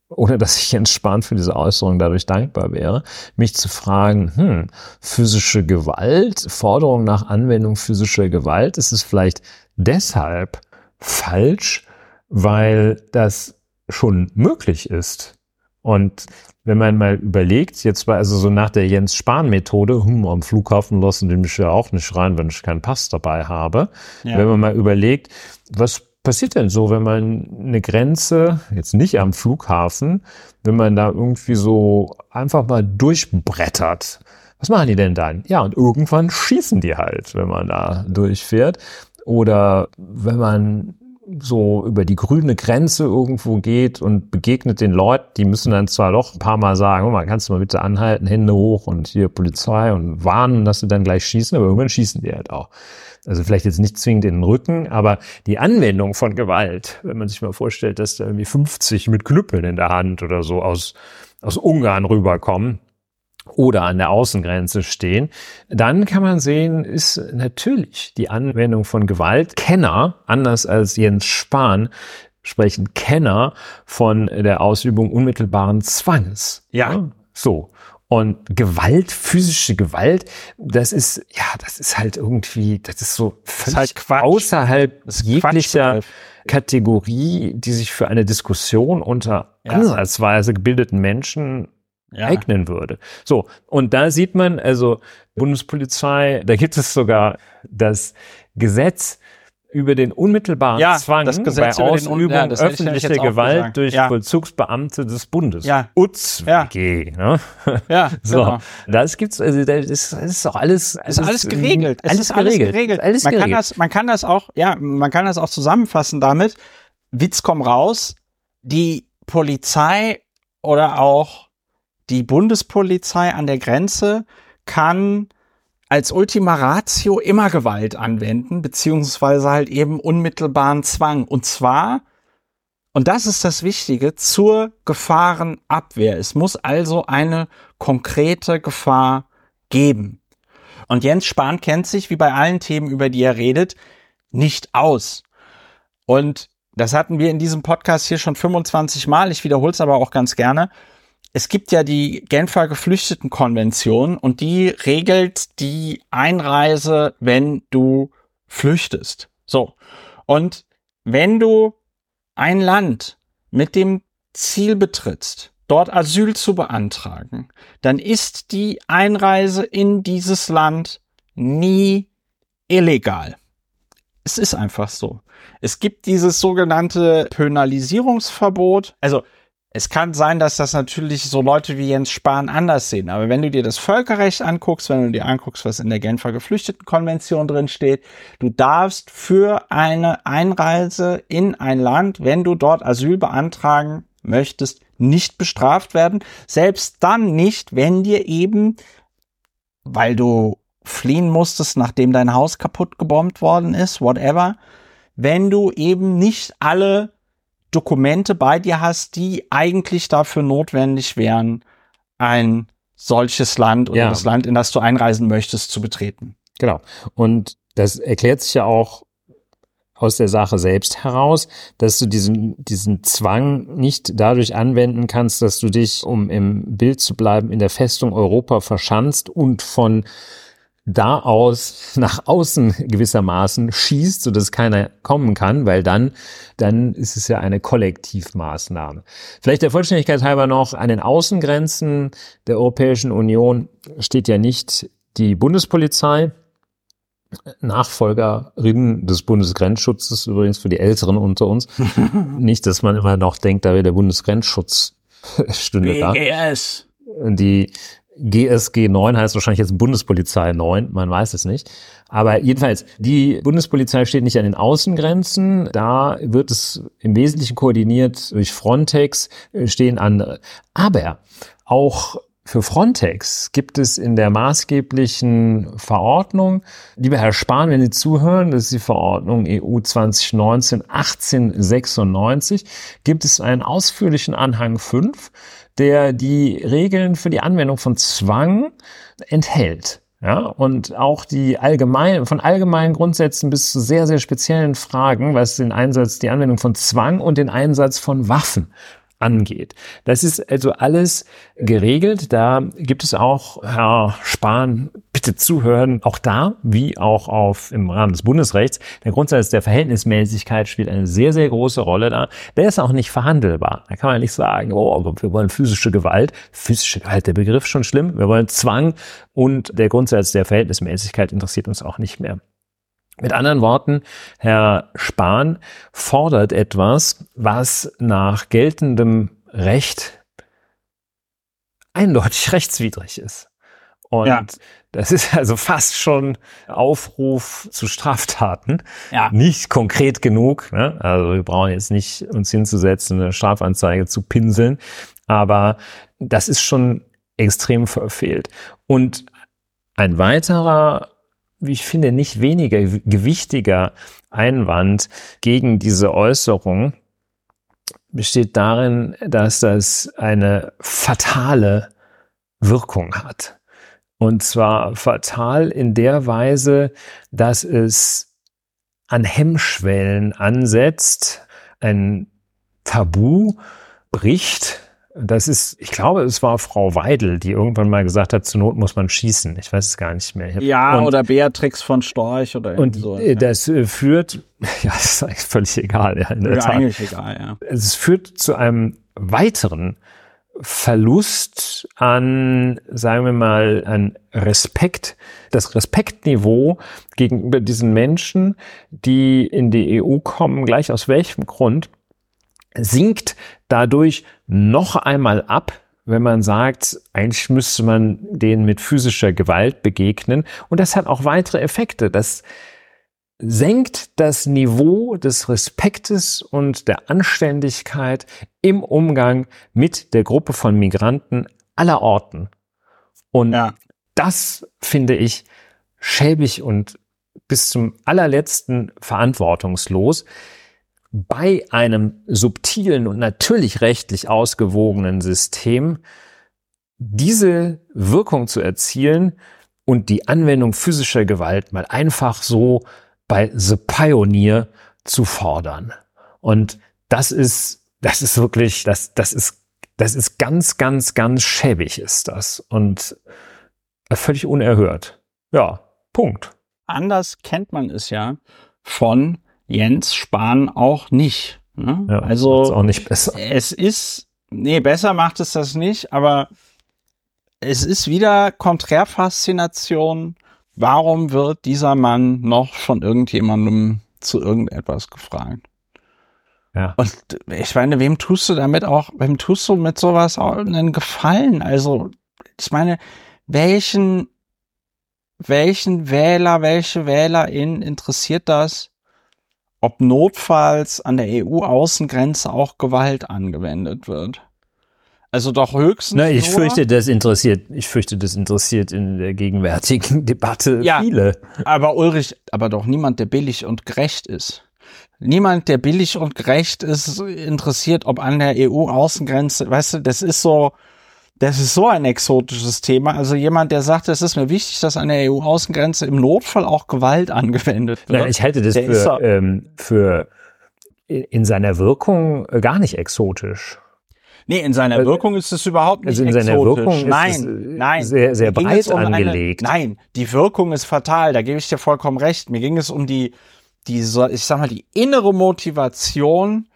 ohne dass ich Jens Spahn für diese Äußerung dadurch dankbar wäre, mich zu fragen, hm, physische Gewalt, Forderung nach Anwendung physischer Gewalt, ist es vielleicht deshalb falsch, weil das schon möglich ist. Und wenn man mal überlegt, jetzt war also so nach der Jens Spahn Methode, hm, am Flughafen lassen die mich ja auch nicht rein, wenn ich keinen Pass dabei habe. Ja. Wenn man mal überlegt, was passiert denn so, wenn man eine Grenze, jetzt nicht am Flughafen, wenn man da irgendwie so einfach mal durchbrettert? Was machen die denn dann? Ja, und irgendwann schießen die halt, wenn man da durchfährt. Oder wenn man so über die grüne Grenze irgendwo geht und begegnet den Leuten, die müssen dann zwar doch ein paar Mal sagen, oh mal, kannst du mal bitte anhalten, Hände hoch und hier Polizei und warnen, dass sie dann gleich schießen, aber irgendwann schießen die halt auch. Also vielleicht jetzt nicht zwingend in den Rücken, aber die Anwendung von Gewalt, wenn man sich mal vorstellt, dass da irgendwie 50 mit Knüppeln in der Hand oder so aus, aus Ungarn rüberkommen, oder an der Außengrenze stehen, dann kann man sehen, ist natürlich die Anwendung von Gewalt. Kenner, anders als Jens Spahn, sprechen Kenner von der Ausübung unmittelbaren Zwangs. Ja. So. Und Gewalt, physische Gewalt, das ist, ja, das ist halt irgendwie, das ist so völlig ist halt außerhalb jeglicher Kategorie, die sich für eine Diskussion unter ja. ansatzweise gebildeten Menschen ja. eignen würde. So, und da sieht man, also Bundespolizei, da gibt es sogar das Gesetz über den unmittelbaren ja, Zwang bei Ausübung ja, öffentlicher Gewalt durch ja. Vollzugsbeamte des Bundes. Ja. UZWG. Ja, ne? ja so. Genau. Das gibt's, also das ist, das ist doch alles, es ist alles geregelt. Es alles ist alles geregelt. geregelt. Alles man geregelt. kann das, man kann das auch, ja, man kann das auch zusammenfassen damit. Witz komm raus. Die Polizei oder auch die Bundespolizei an der Grenze kann als Ultima Ratio immer Gewalt anwenden, beziehungsweise halt eben unmittelbaren Zwang. Und zwar, und das ist das Wichtige, zur Gefahrenabwehr. Es muss also eine konkrete Gefahr geben. Und Jens Spahn kennt sich, wie bei allen Themen, über die er redet, nicht aus. Und das hatten wir in diesem Podcast hier schon 25 Mal. Ich wiederhole es aber auch ganz gerne es gibt ja die Genfer Geflüchtetenkonvention und die regelt die Einreise, wenn du flüchtest. So. Und wenn du ein Land mit dem Ziel betrittst, dort Asyl zu beantragen, dann ist die Einreise in dieses Land nie illegal. Es ist einfach so. Es gibt dieses sogenannte Penalisierungsverbot. Also es kann sein, dass das natürlich so Leute wie Jens Spahn anders sehen. Aber wenn du dir das Völkerrecht anguckst, wenn du dir anguckst, was in der Genfer Geflüchtetenkonvention drin steht, du darfst für eine Einreise in ein Land, wenn du dort Asyl beantragen möchtest, nicht bestraft werden. Selbst dann nicht, wenn dir eben, weil du fliehen musstest, nachdem dein Haus kaputt gebombt worden ist, whatever, wenn du eben nicht alle Dokumente bei dir hast, die eigentlich dafür notwendig wären, ein solches Land oder ja. das Land, in das du einreisen möchtest, zu betreten. Genau. Und das erklärt sich ja auch aus der Sache selbst heraus, dass du diesen, diesen Zwang nicht dadurch anwenden kannst, dass du dich, um im Bild zu bleiben, in der Festung Europa verschanzt und von da aus nach außen gewissermaßen schießt, so dass keiner kommen kann, weil dann dann ist es ja eine Kollektivmaßnahme. Vielleicht der Vollständigkeit halber noch an den Außengrenzen der Europäischen Union steht ja nicht die Bundespolizei, Nachfolgerin des Bundesgrenzschutzes, übrigens für die Älteren unter uns. Nicht, dass man immer noch denkt, da wäre der Bundesgrenzschutz stünde da. BGS. Die GSG 9 heißt wahrscheinlich jetzt Bundespolizei 9, man weiß es nicht. Aber jedenfalls, die Bundespolizei steht nicht an den Außengrenzen, da wird es im Wesentlichen koordiniert durch Frontex, stehen andere. Aber auch für Frontex gibt es in der maßgeblichen Verordnung, lieber Herr Spahn, wenn Sie zuhören, das ist die Verordnung e EU 2019-1896, gibt es einen ausführlichen Anhang 5, der die Regeln für die Anwendung von Zwang enthält. Ja, und auch die allgemein, von allgemeinen Grundsätzen bis zu sehr, sehr speziellen Fragen, was den Einsatz, die Anwendung von Zwang und den Einsatz von Waffen angeht. Das ist also alles geregelt. Da gibt es auch, Herr Spahn, bitte zuhören, auch da, wie auch auf, im Rahmen des Bundesrechts, der Grundsatz der Verhältnismäßigkeit spielt eine sehr, sehr große Rolle da. Der ist auch nicht verhandelbar. Da kann man nicht sagen, oh, wir wollen physische Gewalt. Physische Gewalt, der Begriff schon schlimm. Wir wollen Zwang und der Grundsatz der Verhältnismäßigkeit interessiert uns auch nicht mehr. Mit anderen Worten, Herr Spahn fordert etwas, was nach geltendem Recht eindeutig rechtswidrig ist. Und ja. das ist also fast schon Aufruf zu Straftaten. Ja. Nicht konkret genug. Ne? Also wir brauchen jetzt nicht uns hinzusetzen, eine Strafanzeige zu pinseln. Aber das ist schon extrem verfehlt. Und ein weiterer wie ich finde, nicht weniger gewichtiger Einwand gegen diese Äußerung besteht darin, dass das eine fatale Wirkung hat. Und zwar fatal in der Weise, dass es an Hemmschwellen ansetzt, ein Tabu bricht, das ist, ich glaube, es war Frau Weidel, die irgendwann mal gesagt hat, zur Not muss man schießen. Ich weiß es gar nicht mehr. Ja, und, oder Beatrix von Storch oder Und so. Äh, das ja. Äh, führt, ja, das ist eigentlich völlig egal. Ja, in der ja, Tat. eigentlich egal, ja. Es führt zu einem weiteren Verlust an, sagen wir mal, an Respekt, das Respektniveau gegenüber diesen Menschen, die in die EU kommen, gleich aus welchem Grund, sinkt dadurch noch einmal ab, wenn man sagt, eigentlich müsste man denen mit physischer Gewalt begegnen. Und das hat auch weitere Effekte. Das senkt das Niveau des Respektes und der Anständigkeit im Umgang mit der Gruppe von Migranten aller Orten. Und ja. das finde ich schäbig und bis zum allerletzten verantwortungslos bei einem subtilen und natürlich rechtlich ausgewogenen System diese Wirkung zu erzielen und die Anwendung physischer Gewalt mal einfach so bei The Pioneer zu fordern. Und das ist, das ist wirklich, das, das ist, das ist ganz, ganz, ganz schäbig ist das und völlig unerhört. Ja, Punkt. Anders kennt man es ja von Jens Spahn auch nicht. Ne? Ja, also auch nicht besser. Es ist, nee, besser macht es das nicht, aber es ist wieder Konträrfaszination. Warum wird dieser Mann noch von irgendjemandem zu irgendetwas gefragt? Ja. Und ich meine, wem tust du damit auch, wem tust du mit sowas auch einen Gefallen? Also, ich meine, welchen, welchen Wähler, welche Wählerin interessiert das, ob notfalls an der EU-Außengrenze auch Gewalt angewendet wird. Also doch höchstens. Na, ich fürchte, das interessiert, ich fürchte, das interessiert in der gegenwärtigen Debatte ja, viele. Aber Ulrich, aber doch niemand, der billig und gerecht ist. Niemand, der billig und gerecht ist, interessiert, ob an der EU-Außengrenze, weißt du, das ist so, das ist so ein exotisches Thema. Also jemand, der sagt, es ist mir wichtig, dass an der EU-Außengrenze im Notfall auch Gewalt angewendet wird. Nein, ich halte das für, ähm, für in seiner Wirkung gar nicht exotisch. Nee, in seiner Wirkung ist es überhaupt nicht Also in seiner exotisch. Wirkung ist nein, es, äh, nein. sehr- sehr breit um angelegt. Eine, nein, die Wirkung ist fatal, da gebe ich dir vollkommen recht. Mir ging es um die, die, ich sag mal, die innere Motivation.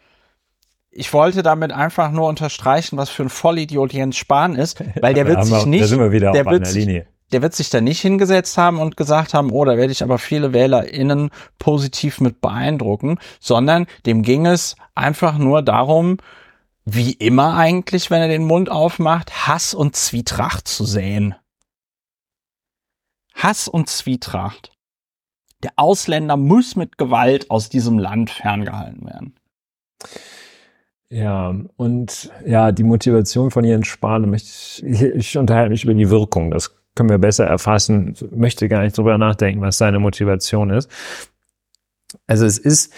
Ich wollte damit einfach nur unterstreichen, was für ein Vollidiot Jens Spahn ist, weil der wird sich nicht, wir der wird sich, der wird sich da nicht hingesetzt haben und gesagt haben, oh, da werde ich aber viele WählerInnen positiv mit beeindrucken, sondern dem ging es einfach nur darum, wie immer eigentlich, wenn er den Mund aufmacht, Hass und Zwietracht zu säen. Hass und Zwietracht. Der Ausländer muss mit Gewalt aus diesem Land ferngehalten werden. Ja, und ja, die Motivation von Jens Spahn, ich, ich, unterhalte mich über die Wirkung. Das können wir besser erfassen. Möchte gar nicht drüber nachdenken, was seine Motivation ist. Also es ist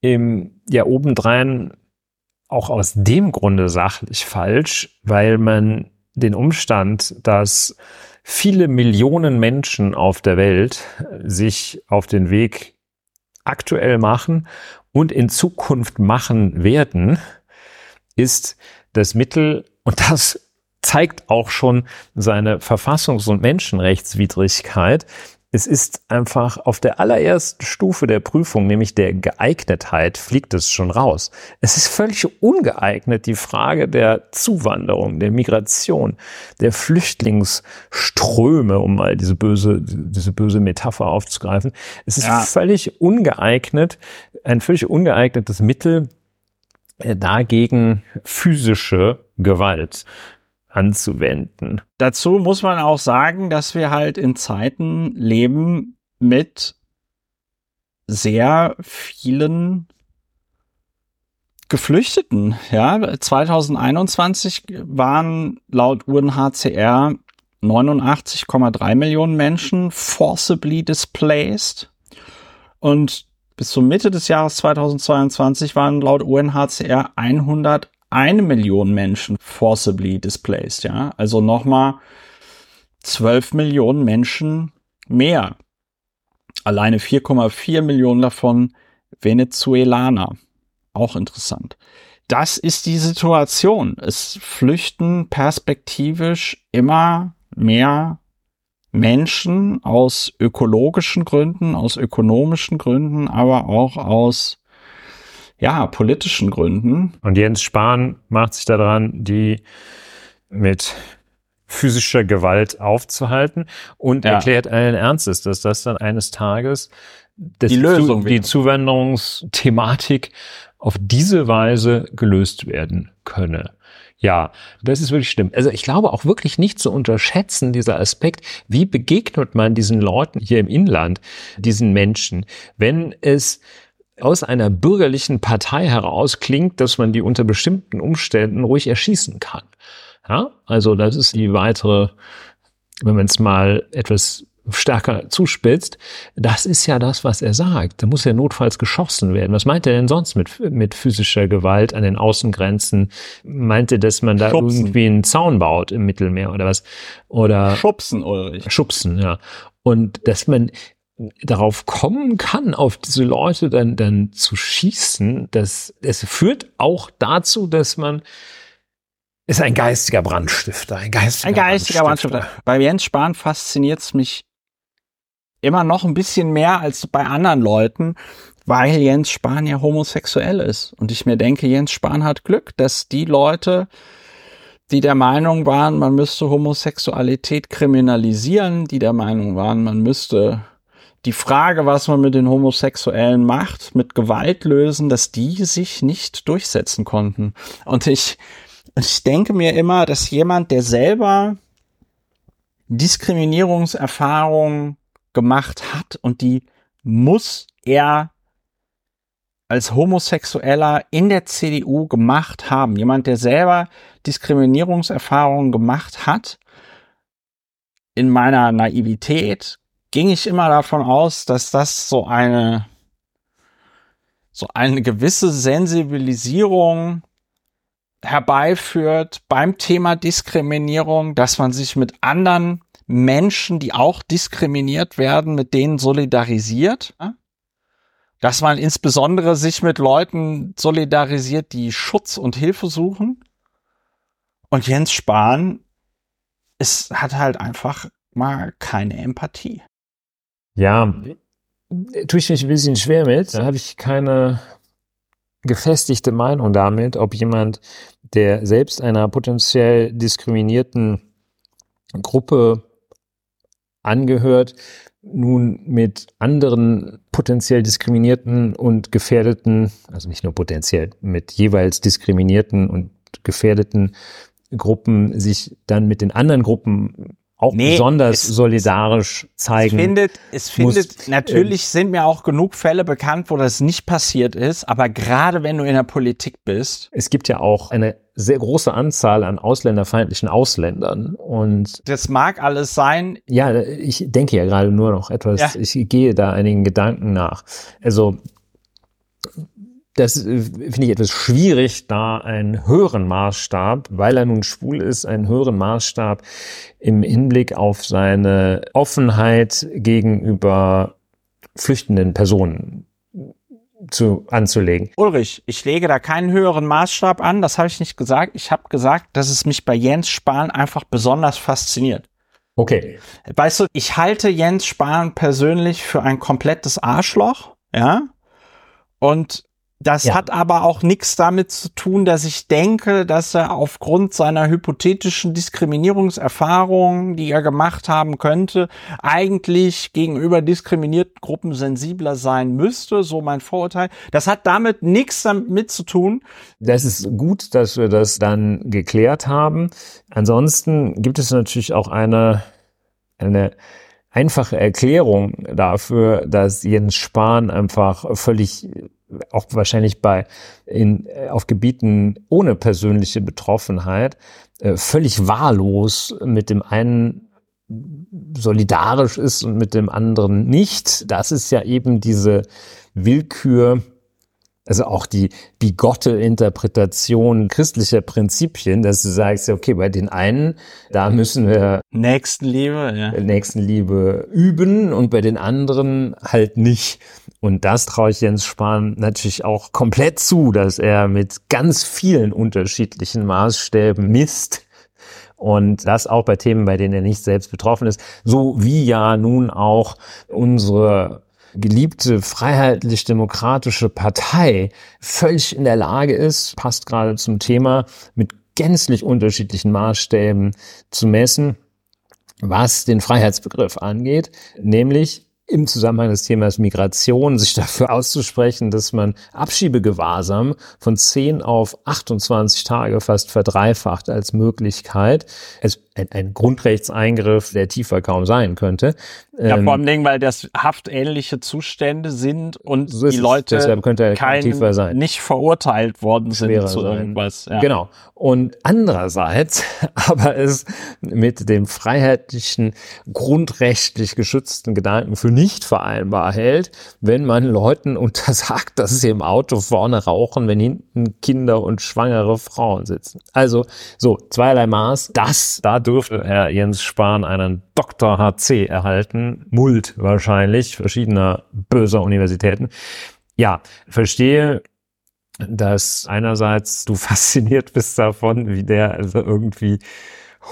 im, ja obendrein auch aus dem Grunde sachlich falsch, weil man den Umstand, dass viele Millionen Menschen auf der Welt sich auf den Weg aktuell machen und in Zukunft machen werden, ist das Mittel, und das zeigt auch schon seine Verfassungs- und Menschenrechtswidrigkeit, es ist einfach auf der allerersten Stufe der Prüfung, nämlich der Geeignetheit, fliegt es schon raus. Es ist völlig ungeeignet, die Frage der Zuwanderung, der Migration, der Flüchtlingsströme, um mal diese böse, diese böse Metapher aufzugreifen. Es ist Ja. völlig ungeeignet, ein völlig ungeeignetes Mittel, äh, dagegen physische Gewalt anzuwenden. Dazu muss man auch sagen, dass wir halt in Zeiten leben mit sehr vielen Geflüchteten. Ja, 2021 waren laut UNHCR 89,3 Millionen Menschen forcibly displaced und bis zur Mitte des Jahres 2022 waren laut UNHCR 101 Millionen Menschen forcibly displaced, ja. Also nochmal 12 Millionen Menschen mehr. Alleine 4,4 Millionen davon Venezuelaner. Auch interessant. Das ist die Situation. Es flüchten perspektivisch immer mehr Menschen aus ökologischen Gründen, aus ökonomischen Gründen, aber auch aus ja, politischen Gründen. Und Jens Spahn macht sich daran, die mit physischer Gewalt aufzuhalten und Ja. erklärt allen Ernstes, dass das dann eines Tages Die Lösung die wird. Zuwanderungsthematik auf diese Weise gelöst werden könne. Ja, das ist wirklich stimmt. Also ich glaube auch wirklich nicht zu unterschätzen, dieser Aspekt, wie begegnet man diesen Leuten hier im Inland, diesen Menschen, wenn es aus einer bürgerlichen Partei heraus klingt, dass man die unter bestimmten Umständen ruhig erschießen kann. Ja, also das ist die weitere, wenn man es mal etwas stärker zuspitzt, das ist ja das, was er sagt. Da muss ja notfalls geschossen werden. Was meint er denn sonst mit, mit physischer Gewalt an den Außengrenzen? Meint er, dass man da Schubsen. irgendwie einen Zaun baut im Mittelmeer oder was? Oder Schubsen, Ulrich. schubsen, ja. Und dass man darauf kommen kann, auf diese Leute dann, dann zu schießen, das, das führt auch dazu, dass man ist ein geistiger Brandstifter, ein geistiger, Ein geistiger Brandstifter. Bei Jens Spahn fasziniert es mich immer noch ein bisschen mehr als bei anderen Leuten, weil Jens Spahn ja homosexuell ist. Und ich mir denke, Jens Spahn hat Glück, dass die Leute, die der Meinung waren, man müsste Homosexualität kriminalisieren, die der Meinung waren, man müsste die Frage, was man mit den Homosexuellen macht, mit Gewalt lösen, dass die sich nicht durchsetzen konnten. Und ich, ich denke mir immer, dass jemand, der selber Diskriminierungserfahrung gemacht hat und die muss er als Homosexueller in der CDU gemacht haben. Jemand, der selber Diskriminierungserfahrungen gemacht hat. In meiner Naivität ging ich immer davon aus, dass das so eine, so eine gewisse Sensibilisierung herbeiführt beim Thema Diskriminierung, dass man sich mit anderen Menschen, die auch diskriminiert werden, mit denen solidarisiert. Dass man insbesondere sich mit Leuten solidarisiert, die Schutz und Hilfe suchen. Und Jens Spahn ist, hat halt einfach mal keine Empathie. Ja, tue ich mich ein bisschen schwer mit. Da habe ich keine gefestigte Meinung damit, ob jemand, der selbst einer potenziell diskriminierten Gruppe angehört, nun mit anderen potenziell diskriminierten und gefährdeten, also nicht nur potenziell, mit jeweils diskriminierten und gefährdeten Gruppen sich dann mit den anderen Gruppen auch nee, besonders es, solidarisch zeigen. Es findet, es findet, muss, natürlich äh, sind mir auch genug Fälle bekannt, wo das nicht passiert ist, aber gerade wenn du in der Politik bist. Es gibt ja auch eine sehr große Anzahl an ausländerfeindlichen Ausländern und. Das mag alles sein. Ja, ich denke ja gerade nur noch etwas, ja. ich gehe da einigen Gedanken nach. Also, das äh, finde ich etwas schwierig, da einen höheren Maßstab, weil er nun schwul ist, einen höheren Maßstab im Hinblick auf seine Offenheit gegenüber flüchtenden Personen zu, anzulegen. Ulrich, ich lege da keinen höheren Maßstab an, das habe ich nicht gesagt. Ich habe gesagt, dass es mich bei Jens Spahn einfach besonders fasziniert. Okay. Weißt du, ich halte Jens Spahn persönlich für ein komplettes Arschloch, ja. Und das ja. hat aber auch nichts damit zu tun, dass ich denke, dass er aufgrund seiner hypothetischen Diskriminierungserfahrungen, die er gemacht haben könnte, eigentlich gegenüber diskriminierten Gruppen sensibler sein müsste, so mein Vorurteil. Das hat damit nichts damit zu tun. Das ist gut, dass wir das dann geklärt haben. Ansonsten gibt es natürlich auch eine, eine einfache Erklärung dafür, dass Jens Spahn einfach völlig auch wahrscheinlich bei in, äh, auf Gebieten ohne persönliche Betroffenheit äh, völlig wahllos mit dem einen solidarisch ist und mit dem anderen nicht. Das ist ja eben diese Willkür also auch die bigotte Interpretation christlicher Prinzipien, dass du sagst, okay, bei den einen, da müssen wir Nächstenliebe, ja. Nächstenliebe üben und bei den anderen halt nicht. Und das traue ich Jens Spahn natürlich auch komplett zu, dass er mit ganz vielen unterschiedlichen Maßstäben misst und das auch bei Themen, bei denen er nicht selbst betroffen ist, so wie ja nun auch unsere geliebte freiheitlich-demokratische Partei völlig in der Lage ist, passt gerade zum Thema, mit gänzlich unterschiedlichen Maßstäben zu messen, was den Freiheitsbegriff angeht, nämlich im Zusammenhang des Themas Migration sich dafür auszusprechen, dass man Abschiebegewahrsam von 10 auf 28 Tage fast verdreifacht als Möglichkeit. Es ein, ein Grundrechtseingriff, der tiefer kaum sein könnte. Ja, vor allem, Dingen, weil das haftähnliche Zustände sind und so die Leute deshalb könnte er kein, sein. nicht verurteilt worden sind zu irgendwas. Ja. Genau. Und andererseits aber es mit dem freiheitlichen, grundrechtlich geschützten Gedanken für nicht vereinbar hält, wenn man Leuten untersagt, dass sie im Auto vorne rauchen, wenn hinten Kinder und schwangere Frauen sitzen. Also so, zweierlei Maß. Das, da dürfte Herr Jens Spahn einen Dr. HC erhalten. Mult wahrscheinlich, verschiedener böser Universitäten. Ja, verstehe, dass einerseits du fasziniert bist davon, wie der also irgendwie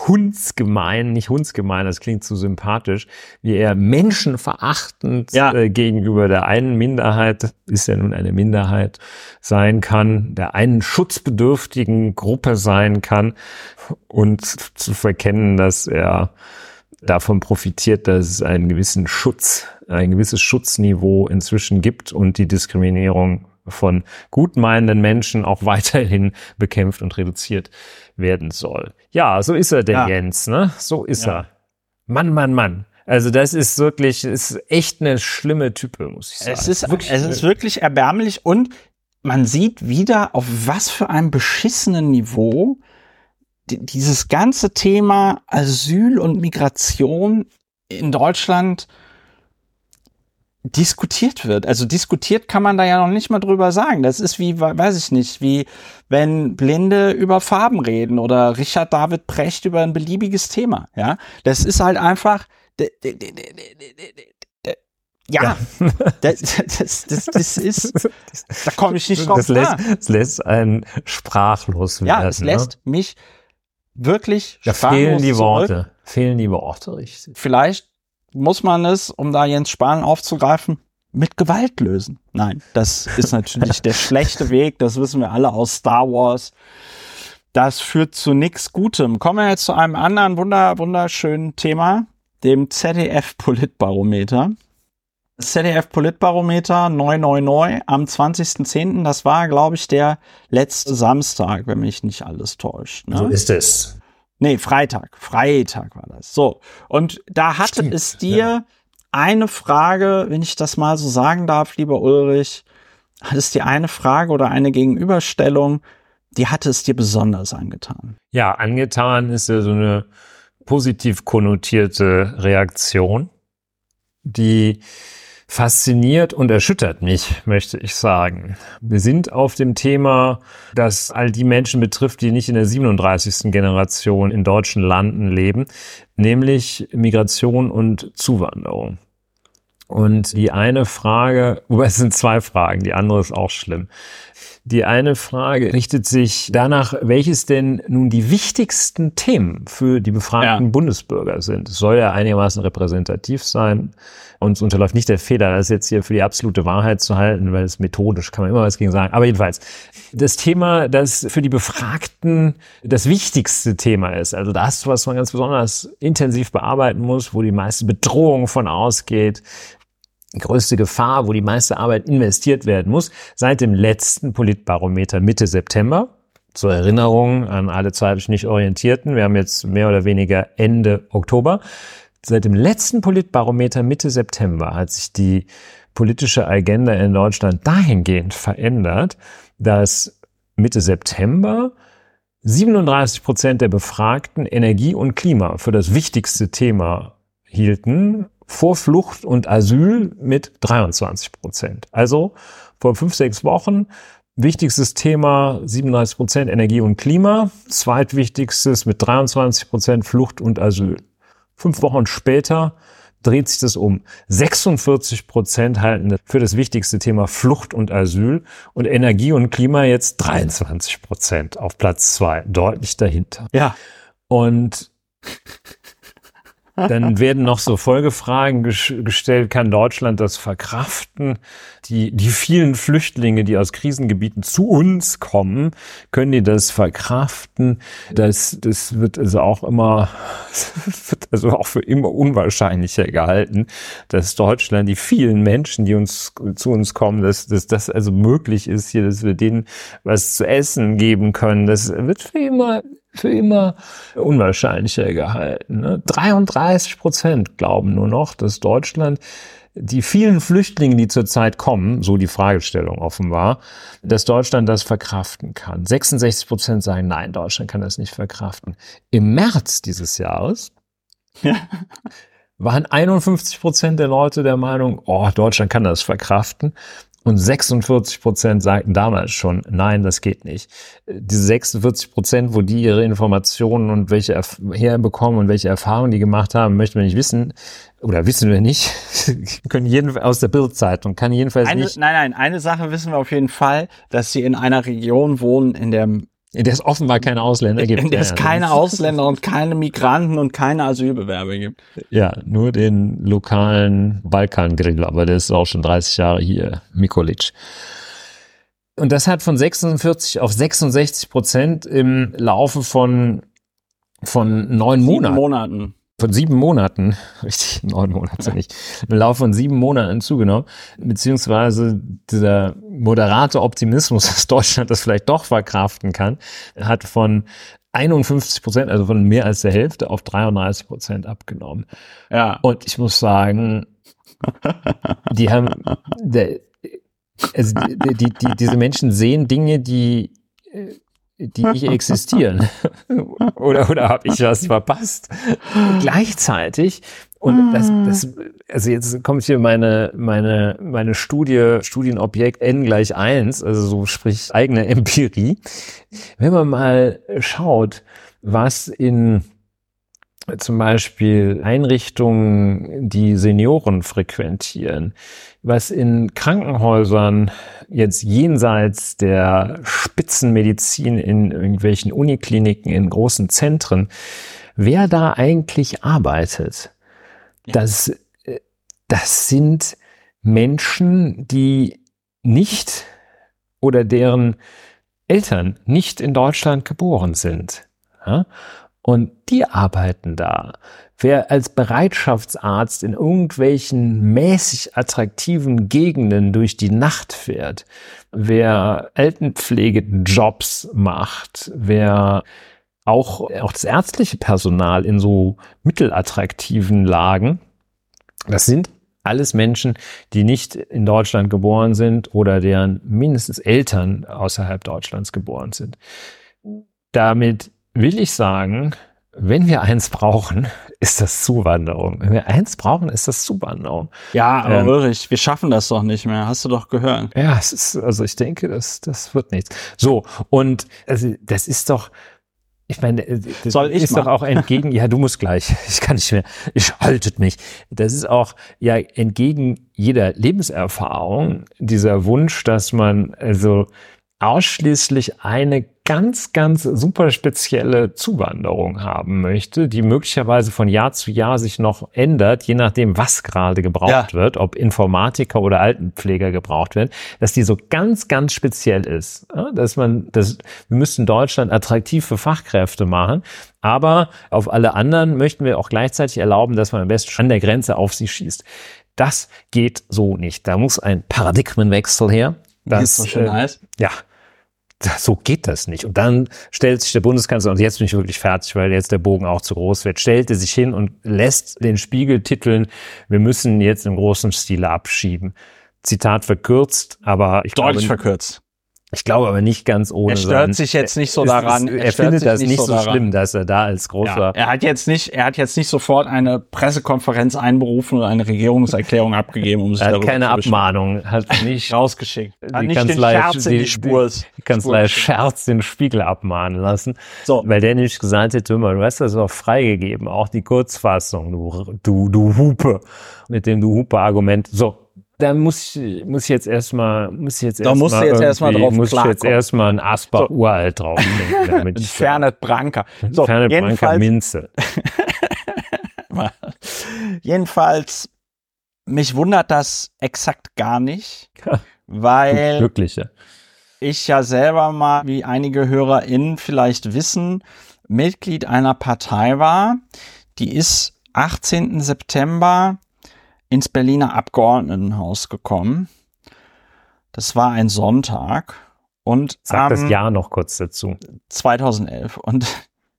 hundsgemein, nicht hundsgemein, das klingt zu sympathisch, wie er menschenverachtend ja. äh, gegenüber der einen Minderheit, ist ja nun eine Minderheit, sein kann, der einen schutzbedürftigen Gruppe sein kann und zu verkennen, dass er davon profitiert, dass es einen gewissen Schutz, ein gewisses Schutzniveau inzwischen gibt und die Diskriminierung von gutmeinenden Menschen auch weiterhin bekämpft und reduziert werden soll. Ja, so ist er, der ja. Jens, ne? So ist ja. er. Mann, Mann, Mann. Also das ist wirklich, ist echt eine schlimme Type, muss ich sagen. Es ist wirklich, es ist wirklich erbärmlich und man sieht wieder, auf was für einem beschissenen Niveau dieses ganze Thema Asyl und Migration in Deutschland diskutiert wird. Also diskutiert kann man da ja noch nicht mal drüber sagen. Das ist wie, weiß ich nicht, wie wenn Blinde über Farben reden oder Richard David Precht über ein beliebiges Thema. Ja, das ist halt einfach. Ja, das, das, das, das ist, da komme ich nicht drauf das lässt, das lässt einen sprachlos werden. Ja, es lässt ne? mich wirklich Da fehlen die Worte. Fehlen die Worte, richtig. Vielleicht muss man es, um da Jens Spahn aufzugreifen, mit Gewalt lösen. Nein, das ist natürlich der schlechte Weg. Das wissen wir alle aus Star Wars. Das führt zu nichts Gutem. Kommen wir jetzt zu einem anderen wunder, wunderschönen Thema, dem ZDF-Politbarometer. Das ZDF-Politbarometer 999 am 20.10. Das war, glaube ich, der letzte Samstag, wenn mich nicht alles täuscht. Ne? So ist es. Nee, Freitag. Freitag war das. So. Und da hatte Stimmt, es dir ja. eine Frage, wenn ich das mal so sagen darf, lieber Ulrich, hat es dir eine Frage oder eine Gegenüberstellung, die hatte es dir besonders angetan. Ja, angetan ist ja so eine positiv konnotierte Reaktion, die fasziniert und erschüttert mich, möchte ich sagen. Wir sind auf dem Thema, das all die Menschen betrifft, die nicht in der 37. Generation in deutschen Landen leben, nämlich Migration und Zuwanderung. Und die eine Frage, wobei es sind zwei Fragen, die andere ist auch schlimm. Die eine Frage richtet sich danach, welches denn nun die wichtigsten Themen für die befragten Ja. Bundesbürger sind. Es soll ja einigermaßen repräsentativ sein. Uns unterläuft nicht der Fehler, das jetzt hier für die absolute Wahrheit zu halten, weil es methodisch kann man immer was gegen sagen. Aber jedenfalls, das Thema, das für die Befragten das wichtigste Thema ist, also das, was man ganz besonders intensiv bearbeiten muss, wo die meiste Bedrohung von ausgeht, größte Gefahr, wo die meiste Arbeit investiert werden muss, seit dem letzten Politbarometer Mitte September. Zur Erinnerung an alle zeitlich nicht Orientierten. Wir haben jetzt mehr oder weniger Ende Oktober. Seit dem letzten Politbarometer Mitte September hat sich die politische Agenda in Deutschland dahingehend verändert, dass Mitte September 37 Prozent der Befragten Energie und Klima für das wichtigste Thema hielten, vor Flucht und Asyl mit 23 Prozent. Also vor fünf, sechs Wochen wichtigstes Thema 37 Prozent Energie und Klima, zweitwichtigstes mit 23 Prozent Flucht und Asyl. Fünf Wochen später dreht sich das um. 46 Prozent halten für das wichtigste Thema Flucht und Asyl und Energie und Klima jetzt 23 Prozent auf Platz zwei, deutlich dahinter. Ja. Und dann werden noch so Folgefragen ges gestellt, kann Deutschland das verkraften? Die, die vielen Flüchtlinge, die aus Krisengebieten zu uns kommen, können die das verkraften? Das, das wird also auch immer, wird also auch für immer unwahrscheinlicher gehalten, dass Deutschland, die vielen Menschen, die uns, zu uns kommen, dass, dass das also möglich ist hier, dass wir denen was zu essen geben können. Das wird für immer für immer unwahrscheinlicher gehalten. Ne? 33 Prozent glauben nur noch, dass Deutschland die vielen Flüchtlinge, die zurzeit kommen, so die Fragestellung offenbar, dass Deutschland das verkraften kann. 66 Prozent sagen, nein, Deutschland kann das nicht verkraften. Im März dieses Jahres waren 51 Prozent der Leute der Meinung, oh, Deutschland kann das verkraften. Und 46 Prozent sagten damals schon, nein, das geht nicht. Diese 46 Prozent, wo die ihre Informationen und welche erf- herbekommen und welche Erfahrungen die gemacht haben, möchten wir nicht wissen. Oder wissen wir nicht. können jeden aus der Bildzeitung, kann jedenfalls Eine, nicht, nein, nein, eine Sache wissen wir auf jeden Fall, dass sie in einer Region wohnen, in der, in der es offenbar keine Ausländer gibt. in der es keine Ausländer und keine Migranten und keine Asylbewerber gibt. Ja, nur den lokalen Balkangrill, aber der ist auch schon 30 Jahre hier, Mikolic. Und das hat von 46 auf 66 Prozent im Laufe von, von neun Monaten, Monaten. Von sieben Monaten, richtig, neun Monate nicht, im Laufe von sieben Monaten zugenommen, beziehungsweise dieser moderate Optimismus, dass Deutschland das vielleicht doch verkraften kann, hat von 51 Prozent, also von mehr als der Hälfte auf 33 Prozent abgenommen. Ja. Und ich muss sagen, die haben, also die, die, die, diese Menschen sehen Dinge, die, äh, die nicht existieren. oder oder habe ich was verpasst? Gleichzeitig, und das, das, also jetzt kommt hier meine, meine, meine Studie, Studienobjekt N gleich eins, also so sprich eigene Empirie. Wenn man mal schaut, was in zum Beispiel Einrichtungen, die Senioren frequentieren, was in Krankenhäusern jetzt jenseits der Spitzenmedizin in irgendwelchen Unikliniken, in großen Zentren, wer da eigentlich arbeitet, ja. das, das sind Menschen, die nicht oder deren Eltern nicht in Deutschland geboren sind. Ja? Und die arbeiten da. Wer als Bereitschaftsarzt in irgendwelchen mäßig attraktiven Gegenden durch die Nacht fährt, wer Altenpflegejobs macht, wer auch, auch das ärztliche Personal in so mittelattraktiven Lagen, das sind alles Menschen, die nicht in Deutschland geboren sind oder deren mindestens Eltern außerhalb Deutschlands geboren sind. Damit will ich sagen, wenn wir eins brauchen, ist das Zuwanderung. Wenn wir eins brauchen, ist das Zuwanderung. Ja, aber ähm, Ulrich, wir schaffen das doch nicht mehr. Hast du doch gehört. Ja, es ist, also ich denke, das, das wird nichts. So, und also, das ist doch, ich meine, äh, das Soll ich ist mal? doch auch entgegen, ja, du musst gleich, ich kann nicht mehr, ich haltet mich. Das ist auch ja entgegen jeder Lebenserfahrung dieser Wunsch, dass man also ausschließlich eine ganz, ganz super spezielle Zuwanderung haben möchte, die möglicherweise von Jahr zu Jahr sich noch ändert, je nachdem, was gerade gebraucht ja. wird, ob Informatiker oder Altenpfleger gebraucht werden, dass die so ganz, ganz speziell ist. Dass man, dass, wir müssen Deutschland attraktiv für Fachkräfte machen, aber auf alle anderen möchten wir auch gleichzeitig erlauben, dass man am besten an der Grenze auf sie schießt. Das geht so nicht. Da muss ein Paradigmenwechsel her. Das, ist so schön äh, heiß. Ja, so geht das nicht. Und dann stellt sich der Bundeskanzler, und jetzt bin ich wirklich fertig, weil jetzt der Bogen auch zu groß wird, stellte sich hin und lässt den Spiegel titeln, wir müssen jetzt im großen Stile abschieben. Zitat verkürzt, aber ich Deutlich glaube, verkürzt. Ich glaube aber nicht ganz ohne. Er stört sein, sich jetzt nicht so daran. er, er findet das nicht so, so schlimm, dass er da als großer. Ja, er hat jetzt nicht, er hat jetzt nicht sofort eine Pressekonferenz einberufen oder eine Regierungserklärung abgegeben, um sich er hat keine Abmahnung, hat nicht rausgeschickt. Hat die nicht Kanzlei, den Scherz in die Spur. Die, Kanzlei Scherz den Spiegel abmahnen lassen. So. Weil der nicht gesagt hätte, du hast das auch freigegeben, auch die Kurzfassung, du, du, du Hupe, mit dem du Hupe-Argument. So, da muss ich, muss ich jetzt erstmal, muss ich jetzt erstmal. Da musst du jetzt erstmal drauf Muss ich jetzt erstmal ein Asper so. uralt drauf damit Fernet Branca. So, Fernet Branca Minze. jedenfalls, mich wundert das exakt gar nicht, weil. Glückliche. Ich ja selber mal, wie einige HörerInnen vielleicht wissen, Mitglied einer Partei war. Die ist 18. September ins Berliner Abgeordnetenhaus gekommen. Das war ein Sonntag und sag das Jahr noch kurz dazu. 2011 und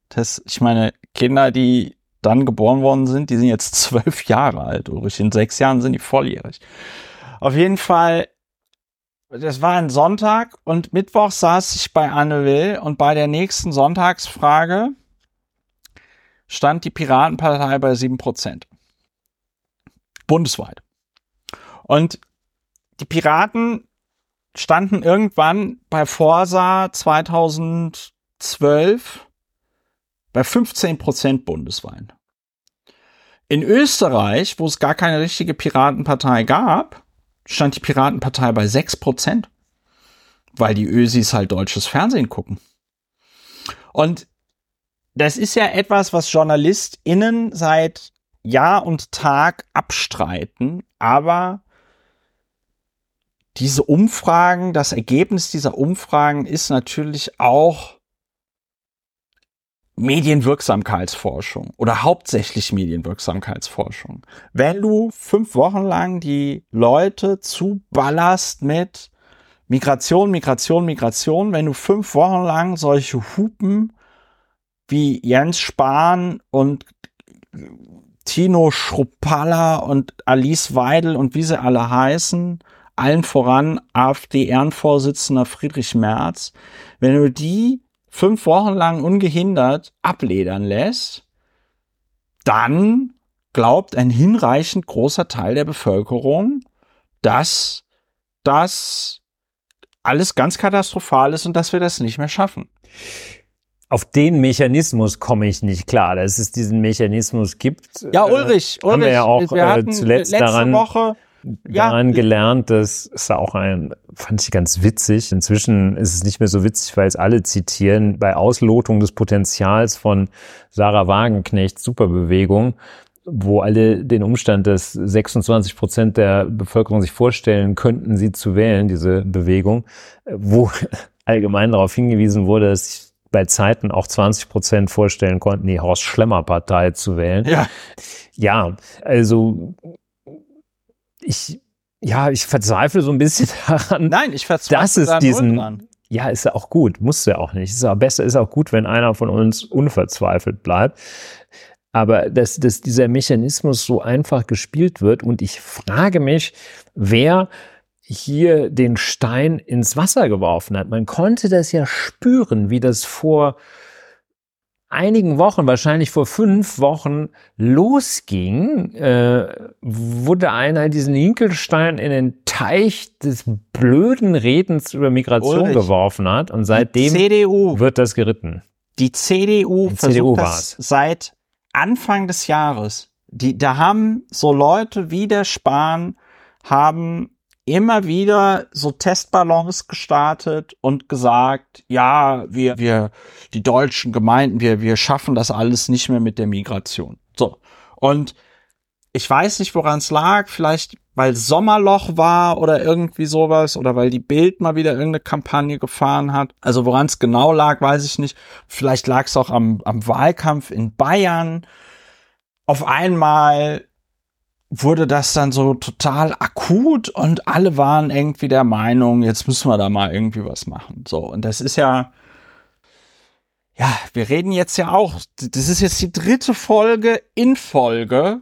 das, ich meine, Kinder, die dann geboren worden sind, die sind jetzt zwölf Jahre alt. Ulrich. In sechs Jahren sind die volljährig. Auf jeden Fall, das war ein Sonntag und Mittwoch saß ich bei Anne Will und bei der nächsten Sonntagsfrage stand die Piratenpartei bei sieben Prozent bundesweit. Und die Piraten standen irgendwann bei Forsa 2012 bei 15 Prozent bundesweit. In Österreich, wo es gar keine richtige Piratenpartei gab, stand die Piratenpartei bei 6 Prozent, weil die Ösis halt deutsches Fernsehen gucken. Und das ist ja etwas, was JournalistInnen seit Jahr und Tag abstreiten, aber diese Umfragen, das Ergebnis dieser Umfragen ist natürlich auch Medienwirksamkeitsforschung oder hauptsächlich Medienwirksamkeitsforschung. Wenn du fünf Wochen lang die Leute zuballerst mit Migration, Migration, Migration, wenn du fünf Wochen lang solche Hupen wie Jens Spahn und Tino Schruppalla und Alice Weidel und wie sie alle heißen, allen voran AfD-Ehrenvorsitzender Friedrich Merz, wenn du die fünf Wochen lang ungehindert abledern lässt, dann glaubt ein hinreichend großer Teil der Bevölkerung, dass das alles ganz katastrophal ist und dass wir das nicht mehr schaffen. Auf den Mechanismus komme ich nicht klar, dass es diesen Mechanismus gibt. Ja, Ulrich, äh, haben wir ja auch wir äh, zuletzt daran, Woche ja. daran gelernt, das ist auch ein, fand ich ganz witzig. Inzwischen ist es nicht mehr so witzig, weil es alle zitieren, bei Auslotung des Potenzials von Sarah Wagenknecht, Superbewegung, wo alle den Umstand, dass 26 Prozent der Bevölkerung sich vorstellen könnten, sie zu wählen, diese Bewegung, wo allgemein darauf hingewiesen wurde, dass bei Zeiten auch 20 Prozent vorstellen konnten, die Horst Schlemmer Partei zu wählen. Ja. Ja, also ich, ja, ich verzweifle so ein bisschen daran. Nein, ich verzweifle dass es diesen, dran. ja, ist ja auch gut, muss ja auch nicht. Ist auch besser, ist auch gut, wenn einer von uns unverzweifelt bleibt. Aber dass, dass dieser Mechanismus so einfach gespielt wird und ich frage mich, wer hier den Stein ins Wasser geworfen hat. Man konnte das ja spüren, wie das vor einigen Wochen, wahrscheinlich vor fünf Wochen losging, äh, wurde einer diesen Hinkelstein in den Teich des blöden Redens über Migration Ulrich, geworfen hat und seitdem CDU, wird das geritten. die CDU Die versucht CDU das seit Anfang des Jahres. Die, da haben so Leute wie der Spahn haben immer wieder so Testballons gestartet und gesagt, ja, wir, wir, die deutschen Gemeinden, wir, wir schaffen das alles nicht mehr mit der Migration. So. Und ich weiß nicht, woran es lag. Vielleicht, weil Sommerloch war oder irgendwie sowas oder weil die Bild mal wieder irgendeine Kampagne gefahren hat. Also woran es genau lag, weiß ich nicht. Vielleicht lag es auch am, am Wahlkampf in Bayern. Auf einmal wurde das dann so total akut und alle waren irgendwie der Meinung, jetzt müssen wir da mal irgendwie was machen. So, und das ist ja, ja, wir reden jetzt ja auch, das ist jetzt die dritte Folge in Folge,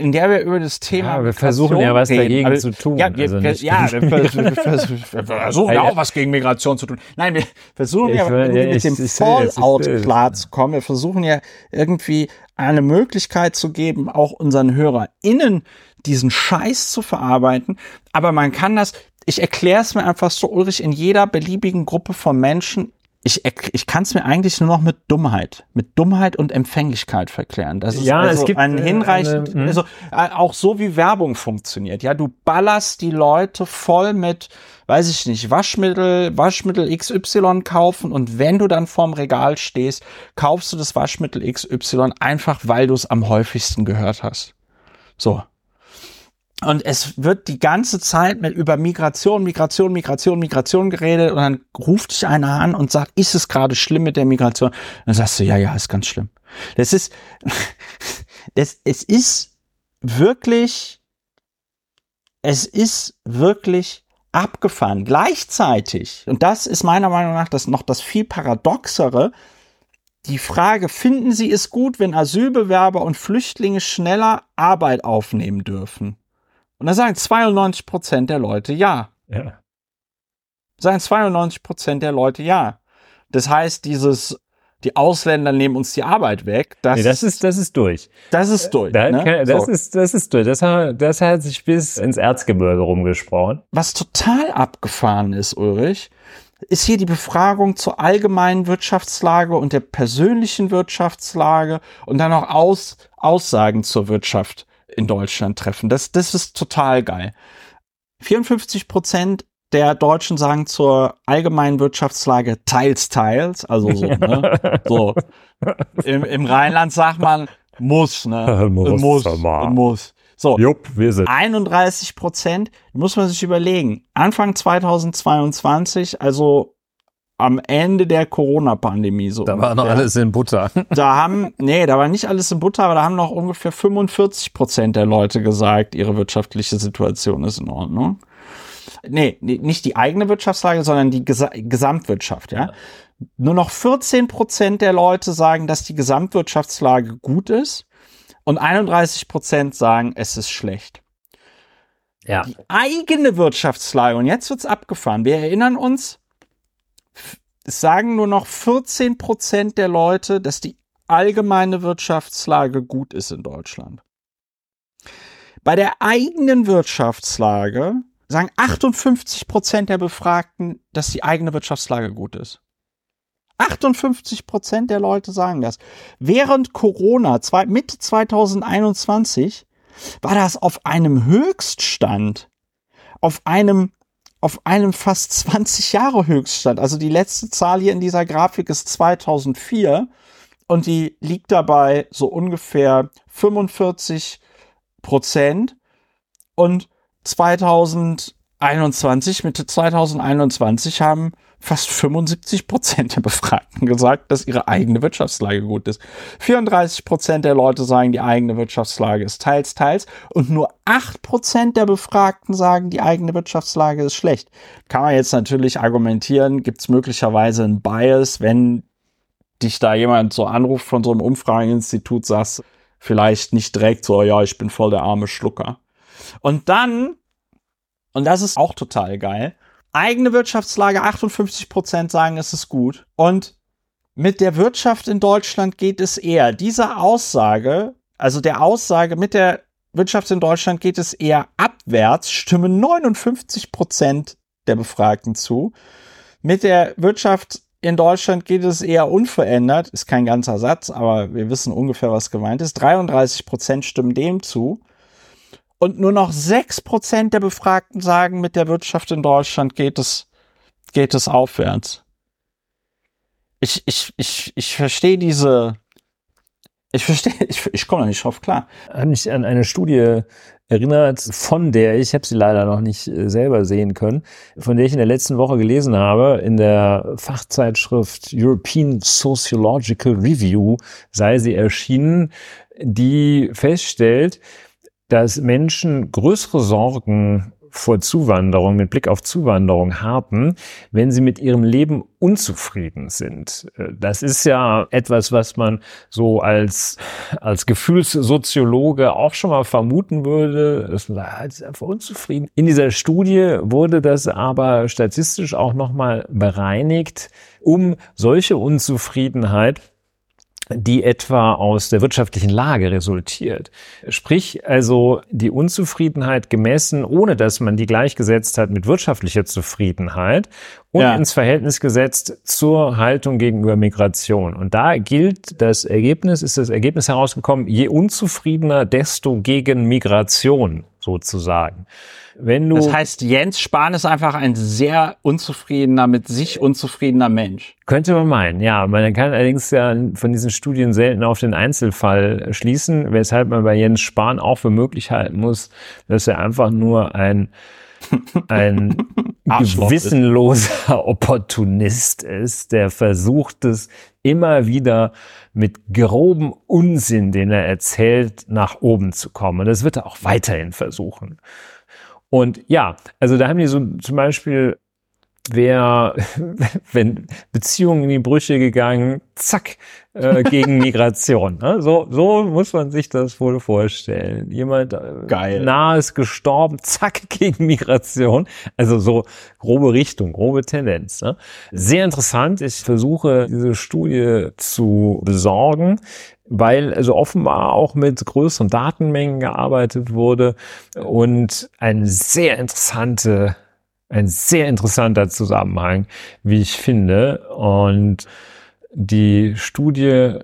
in der wir über das Thema. Ja, wir versuchen ja was reden. dagegen Also, zu tun. Ja, wir, Also nicht- ja, wir, wir, vers- wir versuchen ja auch was gegen Migration zu tun. Nein, wir versuchen ja will- ja, mit dem Fallout klarzukommen. Wir versuchen ja irgendwie eine Möglichkeit zu geben, auch unseren HörerInnen diesen Scheiß zu verarbeiten. Aber man kann das, ich erkläre es mir einfach so, Ulrich, in jeder beliebigen Gruppe von Menschen, ich, ich kann es mir eigentlich nur noch mit Dummheit, mit Dummheit und Empfänglichkeit verklären. Das ist Ja, es also gibt, ein äh, hinreichend, eine- hm. also äh, auch so wie Werbung funktioniert. Ja, du ballerst die Leute voll mit, weiß ich nicht, Waschmittel, Waschmittel XY kaufen und wenn du dann vorm Regal stehst, kaufst du das Waschmittel XY einfach, weil du es am häufigsten gehört hast. So. Und es wird die ganze Zeit mit über Migration, Migration, Migration, Migration geredet und dann ruft dich einer an und sagt, ist es gerade schlimm mit der Migration? dann sagst du, ja, ja, ist ganz schlimm. Das ist, das, es ist wirklich, es ist wirklich abgefahren. Gleichzeitig, und das ist meiner Meinung nach das noch das viel paradoxere, die Frage, finden Sie es gut, wenn Asylbewerber und Flüchtlinge schneller Arbeit aufnehmen dürfen? Und da sagen 92 Prozent der Leute ja. Ja. Sagen 92 Prozent der Leute ja. Das heißt, dieses, die Ausländer nehmen uns die Arbeit weg, das, Nee, das ist, das ist durch. das ist durch. Da, ne? kann- Das So. ist, das ist durch. Das hat, das hat sich bis ins Erzgebirge rumgesprochen. Was total abgefahren ist, Ulrich, ist hier die Befragung zur allgemeinen Wirtschaftslage und der persönlichen Wirtschaftslage und dann auch Aus, Aussagen zur Wirtschaft in Deutschland treffen. Das, das ist total geil. 54 Prozent der Deutschen sagen zur allgemeinen Wirtschaftslage teils, teils, also so, ne? so. Im, Im Rheinland sagt man muss, ne? Muss, muss, muss. So. Jupp, wir sind. 31 Prozent, muss man sich überlegen. Anfang 2022, also am Ende der Corona-Pandemie so. Da war noch alles in Butter. Da haben, nee, da war nicht alles in Butter, aber da haben noch ungefähr 45 Prozent der Leute gesagt, ihre wirtschaftliche Situation ist in Ordnung. Nee, nicht die eigene Wirtschaftslage, sondern die Gesa Gesamtwirtschaft, ja. Nur noch 14 Prozent der Leute sagen, dass die Gesamtwirtschaftslage gut ist und 31 Prozent sagen, es ist schlecht Ja. die eigene Wirtschaftslage, und jetzt wird's abgefahren. Wir erinnern uns, es sagen nur noch 14 Prozent der Leute, dass die allgemeine Wirtschaftslage gut ist in Deutschland. Bei der eigenen Wirtschaftslage sagen 58 Prozent der Befragten, dass die eigene Wirtschaftslage gut ist. 58 Prozent der Leute sagen das. Während Corona, zwei, Mitte 2021, war das auf einem Höchststand. Auf einem, auf einem fast 20 Jahre Höchststand. Also die letzte Zahl hier in dieser Grafik ist 2004 und die liegt dabei so ungefähr 45 Prozent. Und 2021, Mitte 2021 haben fast 75 Prozent der Befragten gesagt, dass ihre eigene Wirtschaftslage gut ist. 34 Prozent der Leute sagen, die eigene Wirtschaftslage ist teils, teils. Und nur 8 Prozent der Befragten sagen, die eigene Wirtschaftslage ist schlecht. Kann man jetzt natürlich argumentieren, gibt es möglicherweise einen Bias, wenn dich da jemand so anruft von so einem Umfrageinstitut, sagst vielleicht nicht direkt so, ja, ich bin voll der arme Schlucker. Und dann, und das ist auch total geil, eigene Wirtschaftslage 58 Prozent sagen, es ist gut. Und mit der Wirtschaft in Deutschland geht es eher. Diese Aussage, also der Aussage mit der Wirtschaft in Deutschland geht es eher abwärts, stimmen 59 Prozent der Befragten zu. Mit der Wirtschaft in Deutschland geht es eher unverändert, ist kein ganzer Satz, aber wir wissen ungefähr, was gemeint ist. 33 Prozent stimmen dem zu. Und nur noch sechs Prozent der Befragten sagen, mit der Wirtschaft in Deutschland geht es, geht es aufwärts. Ich, ich, ich, ich verstehe diese, ich verstehe, ich, ich komme nicht drauf klar. Hat mich an eine Studie erinnert, von der ich, ich habe sie leider noch nicht äh, selber sehen können, von der ich in der letzten Woche gelesen habe, in der Fachzeitschrift European Sociological Review sei sie erschienen, die feststellt, dass Menschen größere Sorgen vor Zuwanderung, mit Blick auf Zuwanderung haben, wenn sie mit ihrem Leben unzufrieden sind. Das ist ja etwas, was man so als, als Gefühlssoziologe auch schon mal vermuten würde. Das ist einfach unzufrieden. In dieser Studie wurde das aber statistisch auch nochmal bereinigt, um solche Unzufriedenheit die etwa aus der wirtschaftlichen Lage resultiert. Sprich also die Unzufriedenheit gemessen, ohne dass man die gleichgesetzt hat mit wirtschaftlicher Zufriedenheit und ja. ins Verhältnis gesetzt zur Haltung gegenüber Migration. Und da gilt das Ergebnis, ist das Ergebnis herausgekommen, je unzufriedener, desto gegen Migration sozusagen. Wenn du das heißt, Jens Spahn ist einfach ein sehr unzufriedener, mit sich unzufriedener Mensch. Könnte man meinen, ja. Man kann allerdings ja von diesen Studien selten auf den Einzelfall schließen, weshalb man bei Jens Spahn auch für möglich halten muss, dass er einfach nur ein ein gewissenloser Opportunist ist, der versucht es immer wieder mit grobem Unsinn, den er erzählt, nach oben zu kommen. Und das wird er auch weiterhin versuchen. Und ja, also da haben die so zum Beispiel, wer, wenn Beziehungen in die Brüche gegangen, zack, äh, gegen Migration. Ne? So, so muss man sich das wohl vorstellen. Jemand äh, Geil. nahe ist gestorben, zack, gegen Migration. Also so grobe Richtung, grobe Tendenz. Ne? Sehr interessant. Ich versuche, diese Studie zu besorgen weil also offenbar auch mit größeren Datenmengen gearbeitet wurde und ein sehr interessante, ein sehr interessanter Zusammenhang, wie ich finde. Und die Studie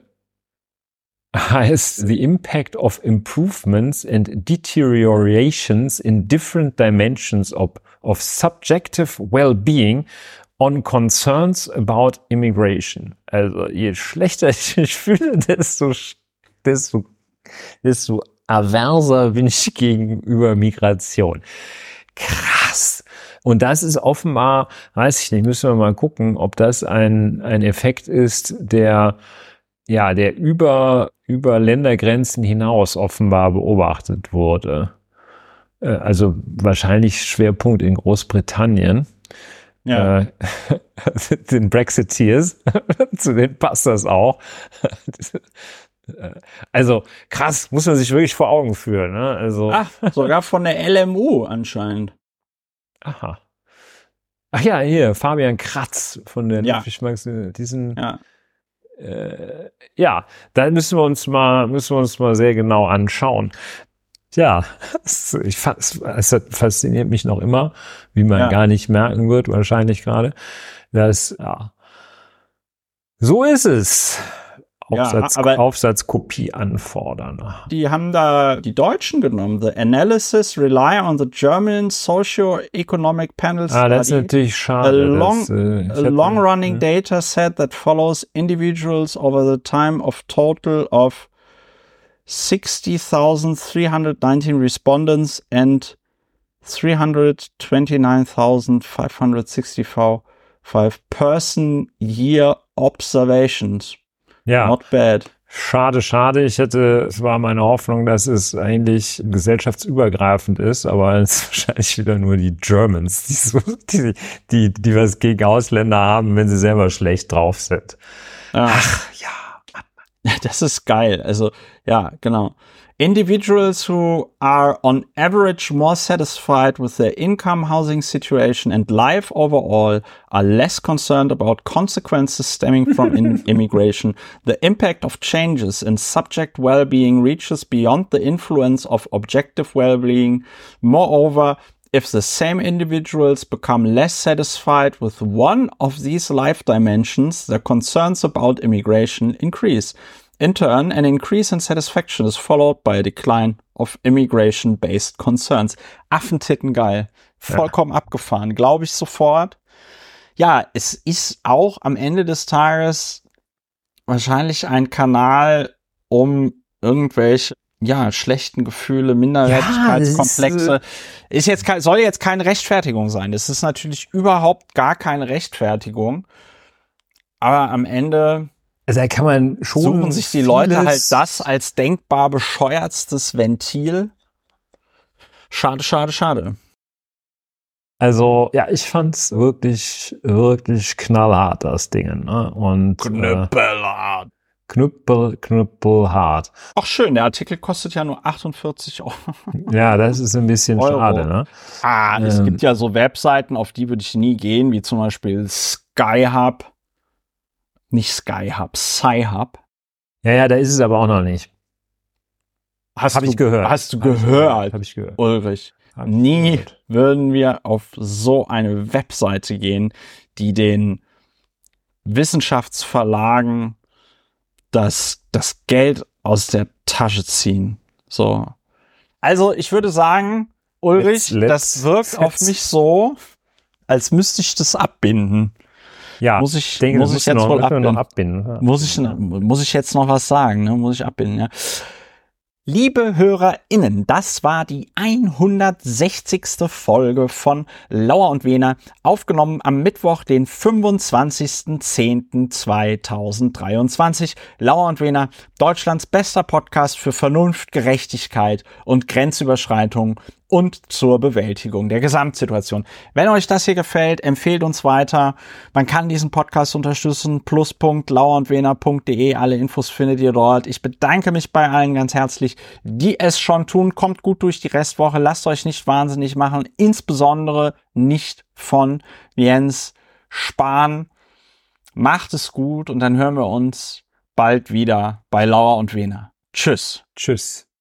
heißt The Impact of Improvements and Deteriorations in Different Dimensions of, of Subjective Well-Being on Concerns about Immigration. Also je schlechter ich mich fühle, desto, desto, desto averser bin ich gegenüber Migration. Krass. Und das ist offenbar, weiß ich nicht, müssen wir mal gucken, ob das ein, ein Effekt ist, der, ja, der über, über Ländergrenzen hinaus offenbar beobachtet wurde. Äh, also wahrscheinlich Schwerpunkt in Großbritannien. Ja. Äh, den Brexiteers, zu denen passt das auch. Also krass, muss man sich wirklich vor Augen führen. Ne? Also Ach, sogar von der LMU anscheinend. Aha. Ach ja, hier, Fabian Kratz von der ja. diesen ja. Äh, ja, da müssen wir uns mal, müssen wir uns mal sehr genau anschauen. Tja, ich, es fasziniert mich noch immer, wie man ja. gar nicht merken wird, wahrscheinlich gerade, dass, ja, So ist es. Ja, Aufsatz, aber- Aufsatzkopie anfordern. Die haben da die Deutschen genommen. The analysis rely on the German socio-economic panel Ah, das ist natürlich A schade. long, das, äh, a hätte- long-running data set that follows individuals over the time of total of 60,319 respondents and 329,565 person year observations. Ja, Not bad. schade, schade. Ich hätte, es war meine Hoffnung, dass es eigentlich gesellschaftsübergreifend ist, aber es ist wahrscheinlich wieder nur die Germans, die, so, die, die, die was gegen Ausländer haben, wenn sie selber schlecht drauf sind. Ach, ja. Das ist geil. Also, ja, genau. Individuals who are on average more satisfied with their income, housing situation, and life overall are less concerned about consequences stemming from in immigration. The impact of changes in subject well-being reaches beyond the influence of objective well-being. Moreover, if the same individuals become less satisfied with one of these life dimensions, their concerns about immigration increase. In turn, an increase in satisfaction is followed by a decline of immigration-based concerns. Affentitten geil. Vollkommen abgefahren. Glaube ich sofort. Ja, es ist auch am Ende des Tages wahrscheinlich ein Kanal, um irgendwelche ja, schlechten Gefühle, Minderwertigkeitskomplexe. ist, jetzt kein, soll jetzt keine Rechtfertigung sein. Das ist natürlich überhaupt gar keine Rechtfertigung. Aber am Ende Also da kann man schon. suchen sich die Leute halt das als denkbar bescheuertstes Ventil. Schade, schade, schade. Also, ja, ich fand's wirklich, wirklich knallhart, das Ding. Ne? Und äh, Knüppelhart. Knüppel, knüppelhart. Ach schön, der Artikel kostet ja nur 48 Euro. Ja, das ist ein bisschen Euro. schade, ne? Ah, es Ähm. gibt ja so Webseiten, auf die würde ich nie gehen, wie zum Beispiel Skyhub. Nicht Skyhub, Sci-Hub. Ja, ja, da ist es aber auch noch nicht. Hast Hab du, ich gehört. Hast du Hab gehört, Hab ich gehört. Ulrich? Ich Nie gehört. würden wir auf so eine Webseite gehen, die den Wissenschaftsverlagen das, das Geld aus der Tasche ziehen. So. Also, ich würde sagen, Ulrich, Let's- let's- das wirkt auf mich so, als müsste ich das abbinden. Ja, Muss ich, denke, muss ich jetzt wohl noch, wir abbinden? abbinden. Muss ich, muss ich jetzt noch was sagen, ne? Muss ich abbinden, ja. Liebe HörerInnen, das war die 160. Folge von Lauer und Wehner, aufgenommen am Mittwoch, den 25.10.2023. Lauer und Wehner, Deutschlands bester Podcast für Vernunft, Gerechtigkeit und Grenzüberschreitung und zur Bewältigung der Gesamtsituation. Wenn euch das hier gefällt, empfehlt uns weiter. Man kann diesen Podcast unterstützen. Plus.lauerundwener.de. Alle Infos findet ihr dort. Ich bedanke mich bei allen ganz herzlich, die es schon tun. Kommt gut durch die Restwoche. Lasst euch nicht wahnsinnig machen. Insbesondere nicht von Jens Spahn. Macht es gut und dann hören wir uns bald wieder bei Lauer und Wener. Tschüss. Tschüss.